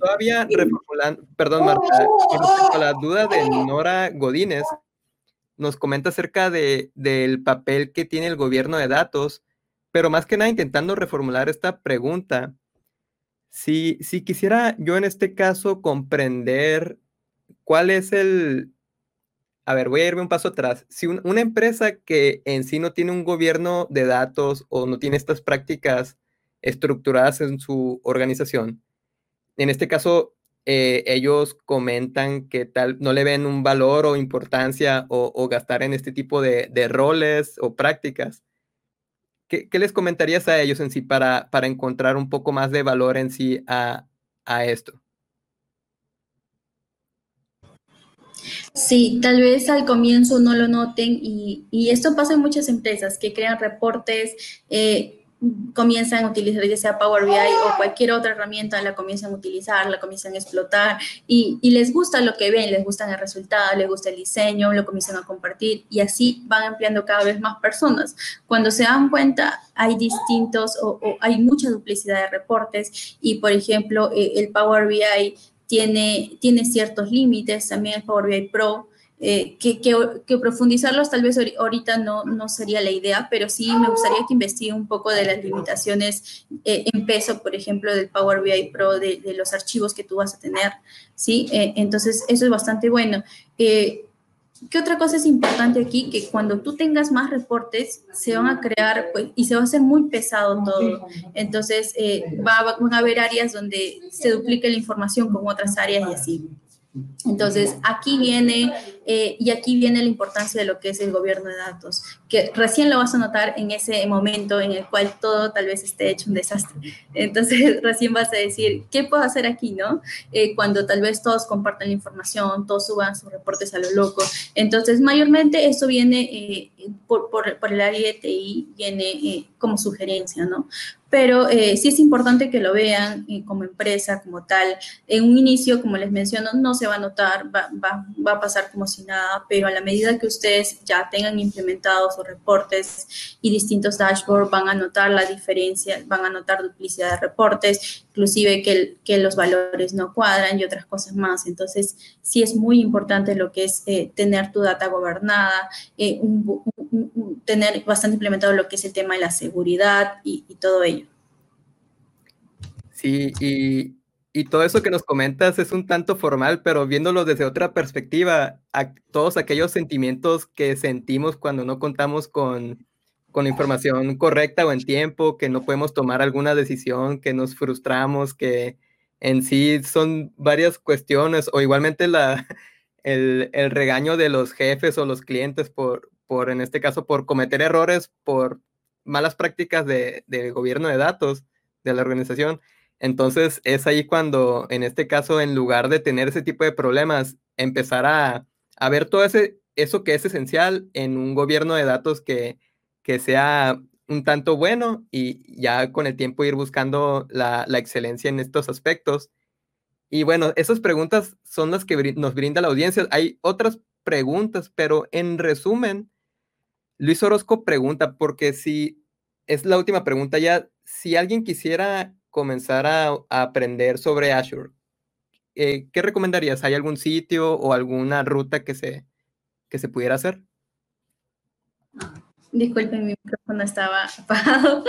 S1: todavía reformulando, perdón, Marta, con respecto a la duda de Nora Godínez, nos comenta acerca de, del papel que tiene el gobierno de datos, pero más que nada intentando reformular esta pregunta. Si, si quisiera yo en este caso comprender cuál es el, a ver, voy a irme un paso atrás. Si una empresa que en sí no tiene un gobierno de datos o no tiene estas prácticas estructuradas en su organización, en este caso, eh, ellos comentan que tal no le ven un valor o importancia o, gastar en este tipo de, roles o prácticas. ¿Qué, les comentarías a ellos en sí para, para encontrar un poco más de valor en sí a, a esto?
S2: Sí, tal vez al comienzo no lo noten y, esto pasa en muchas empresas que crean reportes, eh, comienzan a utilizar ya sea Power BI o cualquier otra herramienta, la comienzan a utilizar, la comienzan a explotar y, les gusta lo que ven, les gusta el resultado, les gusta el diseño, lo comienzan a compartir y así van empleando cada vez más personas. Cuando se dan cuenta, hay distintos o, hay mucha duplicidad de reportes y, por ejemplo, eh, el Power BI tiene, tiene ciertos límites, también el Power BI Pro, eh, que, que, profundizarlos tal vez ahorita no, no sería la idea, pero sí me gustaría que investigue un poco de las limitaciones eh, en peso, por ejemplo, del Power BI Pro, de, de, los archivos que tú vas a tener, ¿sí? Eh, entonces, eso es bastante bueno. ¿Qué otra cosa es importante aquí? Que cuando tú tengas más reportes, se van a crear pues, y se va a hacer muy pesado todo. Entonces, va, van a haber áreas donde se duplique la información con otras áreas y así. Entonces, aquí viene, eh, y aquí viene la importancia de lo que es el gobierno de datos, que recién lo vas a notar en ese momento en el cual todo tal vez esté hecho un desastre. Entonces, recién vas a decir, ¿qué puedo hacer aquí, no? Eh, cuando tal vez todos compartan la información, todos suban sus reportes a lo loco. Entonces, mayormente eso viene eh, por, por, por, el área de TI, viene como sugerencia, ¿no? pero eh, sí es importante que lo vean eh, como empresa, como tal. En un inicio, como les menciono, no se va a notar, va, va, va, a pasar como si nada, pero a la medida que ustedes ya tengan implementados sus reportes y distintos dashboards, van a notar la diferencia, van a notar duplicidad de reportes, inclusive que, que los valores no cuadran y otras cosas más. Entonces, sí es muy importante lo que es eh, tener tu data gobernada, tener bastante implementado lo que es el tema de la seguridad y todo ello.
S1: Sí, y, todo eso que nos comentas es un tanto formal, pero viéndolo desde otra perspectiva, a todos aquellos sentimientos que sentimos cuando no contamos con, con información correcta o en tiempo, que no podemos tomar alguna decisión, que nos frustramos, que en sí son varias cuestiones, o igualmente la, el, regaño de los jefes o los clientes por, por, en este caso, por cometer errores, por malas prácticas de, de gobierno de datos de la organización entonces es ahí cuando, en este caso, en lugar de tener ese tipo de problemas, empezar a, ver todo ese, eso que es esencial en un gobierno de datos que, que sea un tanto bueno y ya con el tiempo ir buscando la, excelencia en estos aspectos. Y bueno, esas preguntas son las que nos brinda la audiencia. Hay otras preguntas, pero en resumen, Luis Orozco pregunta, porque si es la última pregunta ya, si alguien quisiera comenzar a, aprender sobre Azure, eh, ¿qué recomendarías? ¿Hay algún sitio o alguna ruta que se, que se pudiera hacer?
S2: Disculpen mi cuando estaba apagado.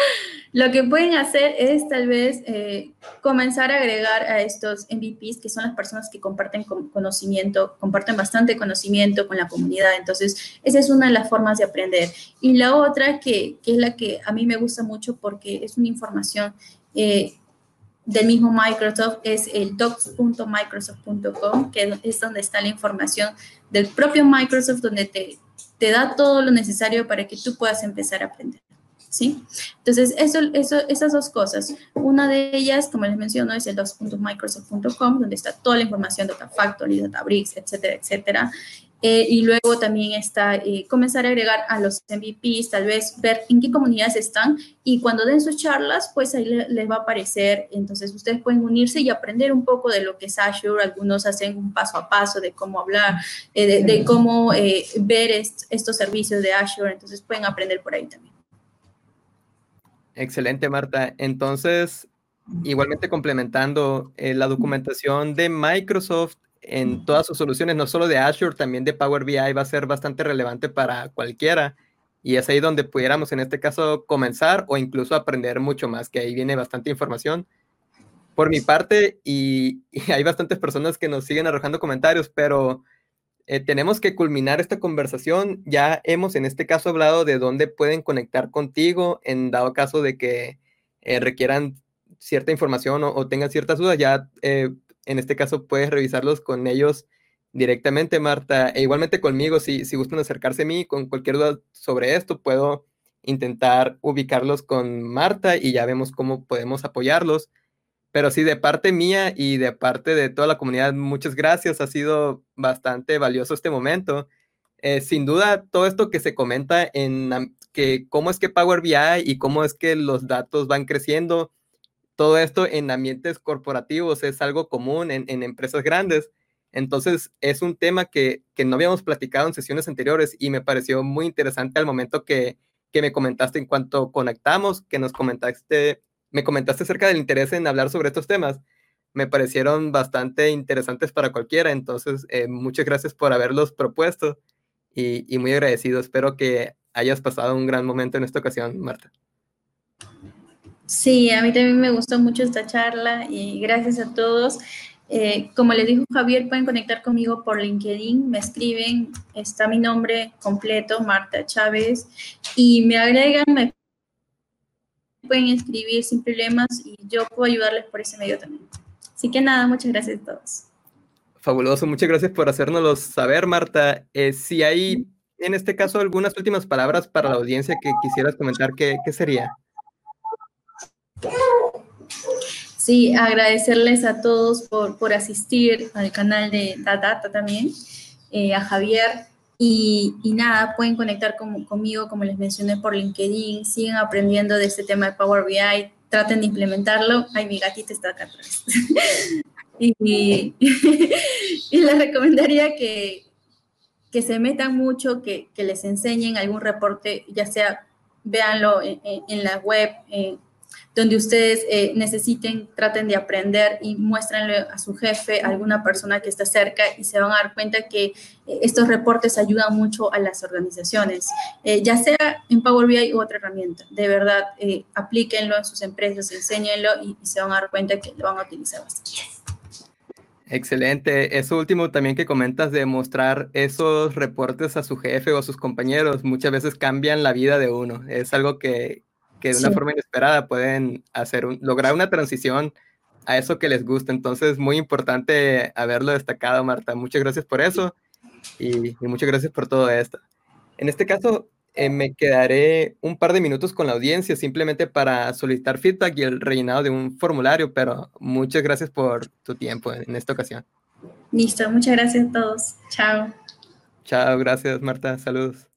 S2: Lo que pueden hacer es tal vez eh, comenzar a agregar a estos MVPs, que son las personas que comparten conocimiento, comparten bastante conocimiento con la comunidad. Entonces, esa es una de las formas de aprender. Y la otra, que, que es la que a mí me gusta mucho porque es una información eh, del mismo Microsoft, es el docs.microsoft.com, que es donde está la información del propio Microsoft, donde te te da todo lo necesario para que tú puedas empezar a aprender. ¿Sí? Entonces, eso, eso, esas dos cosas. Una de ellas, como les menciono, es el 2.microsoft.com, donde está toda la información Data Factory, Databricks, etcétera, etcétera. Eh, y luego también está eh, comenzar a agregar a los MVPs, tal vez ver en qué comunidades están y cuando den sus charlas, pues ahí les va a aparecer. Entonces ustedes pueden unirse y aprender un poco de lo que es Azure. Algunos hacen un paso a paso de cómo hablar, eh, de, cómo ver estos servicios de Azure. Entonces pueden aprender por ahí también.
S1: Excelente, Marta. Entonces, igualmente complementando la documentación de Microsoft en todas sus soluciones, no solo de Azure, también de Power BI va a ser bastante relevante para cualquiera. Y es ahí donde pudiéramos en este caso comenzar o incluso aprender mucho más, que ahí viene bastante información. Por mi parte, y, hay bastantes personas que nos siguen arrojando comentarios, pero eh, tenemos que culminar esta conversación. Ya hemos en este caso hablado de dónde pueden conectar contigo en dado caso de que eh, requieran cierta información o, tengan ciertas dudas. Ya eh, en este caso puedes revisarlos con ellos directamente, Marta, e igualmente conmigo, si, si gustan acercarse a mí con cualquier duda sobre esto, puedo intentar ubicarlos con Marta y ya vemos cómo podemos apoyarlos. Pero sí, de parte mía y de parte de toda la comunidad, muchas gracias. Ha sido bastante valioso este momento. Eh, sin duda, todo esto que se comenta en que cómo es que Power BI y cómo es que los datos van creciendo todo esto en ambientes corporativos es algo común en, empresas grandes. Entonces, es un tema que, no habíamos platicado en sesiones anteriores y me pareció muy interesante al momento que, me comentaste en cuanto conectamos, que nos comentaste, me comentaste acerca del interés en hablar sobre estos temas. Me parecieron bastante interesantes para cualquiera. Entonces, eh, muchas gracias por haberlos propuesto y, y muy agradecido. Espero que hayas pasado un gran momento en esta ocasión, Marta.
S2: Sí, a mí también me gustó mucho esta charla y gracias a todos. Eh, como les dijo Javier, pueden conectar conmigo por LinkedIn, me escriben, está mi nombre completo, Marta Chávez, y me agregan, me pueden escribir sin problemas y yo puedo ayudarles por ese medio también. Así que nada, muchas gracias a todos.
S1: Fabuloso, muchas gracias por hacérnoslo saber, Marta. Eh, si hay, en este caso, algunas últimas palabras para la audiencia que quisieras comentar, ¿qué, qué sería?
S2: Sí, agradecerles a todos por, asistir al canal de Data también, eh, a Javier. Y, nada, pueden conectar conmigo, como les mencioné, por LinkedIn. Siguen aprendiendo de este tema de Power BI. Traten de implementarlo. Ay, mi gatita está acá atrás. y, les recomendaría que, que se metan mucho, que, les enseñen algún reporte, ya sea véanlo en, en la web, en, donde ustedes eh, necesiten, traten de aprender y muéstrenle a su jefe, a alguna persona que está cerca y se van a dar cuenta que eh, estos reportes ayudan mucho a las organizaciones, eh, ya sea en Power BI u otra herramienta. De verdad, aplíquenlo en sus empresas, enséñenlo y, y, se van a dar cuenta que lo van a utilizar bastante.
S1: Excelente. Eso último también que comentas de mostrar esos reportes a su jefe o a sus compañeros, muchas veces cambian la vida de uno. Es algo que, que de una forma inesperada pueden hacer lograr una transición a eso que les gusta. Entonces, muy importante haberlo destacado, Marta. Muchas gracias por eso y, muchas gracias por todo esto. En este caso, eh, me quedaré un par de minutos con la audiencia simplemente para solicitar feedback y el rellenado de un formulario, pero muchas gracias por tu tiempo en esta ocasión.
S2: Listo, muchas gracias a todos. Chao.
S1: Chao, gracias Marta, saludos.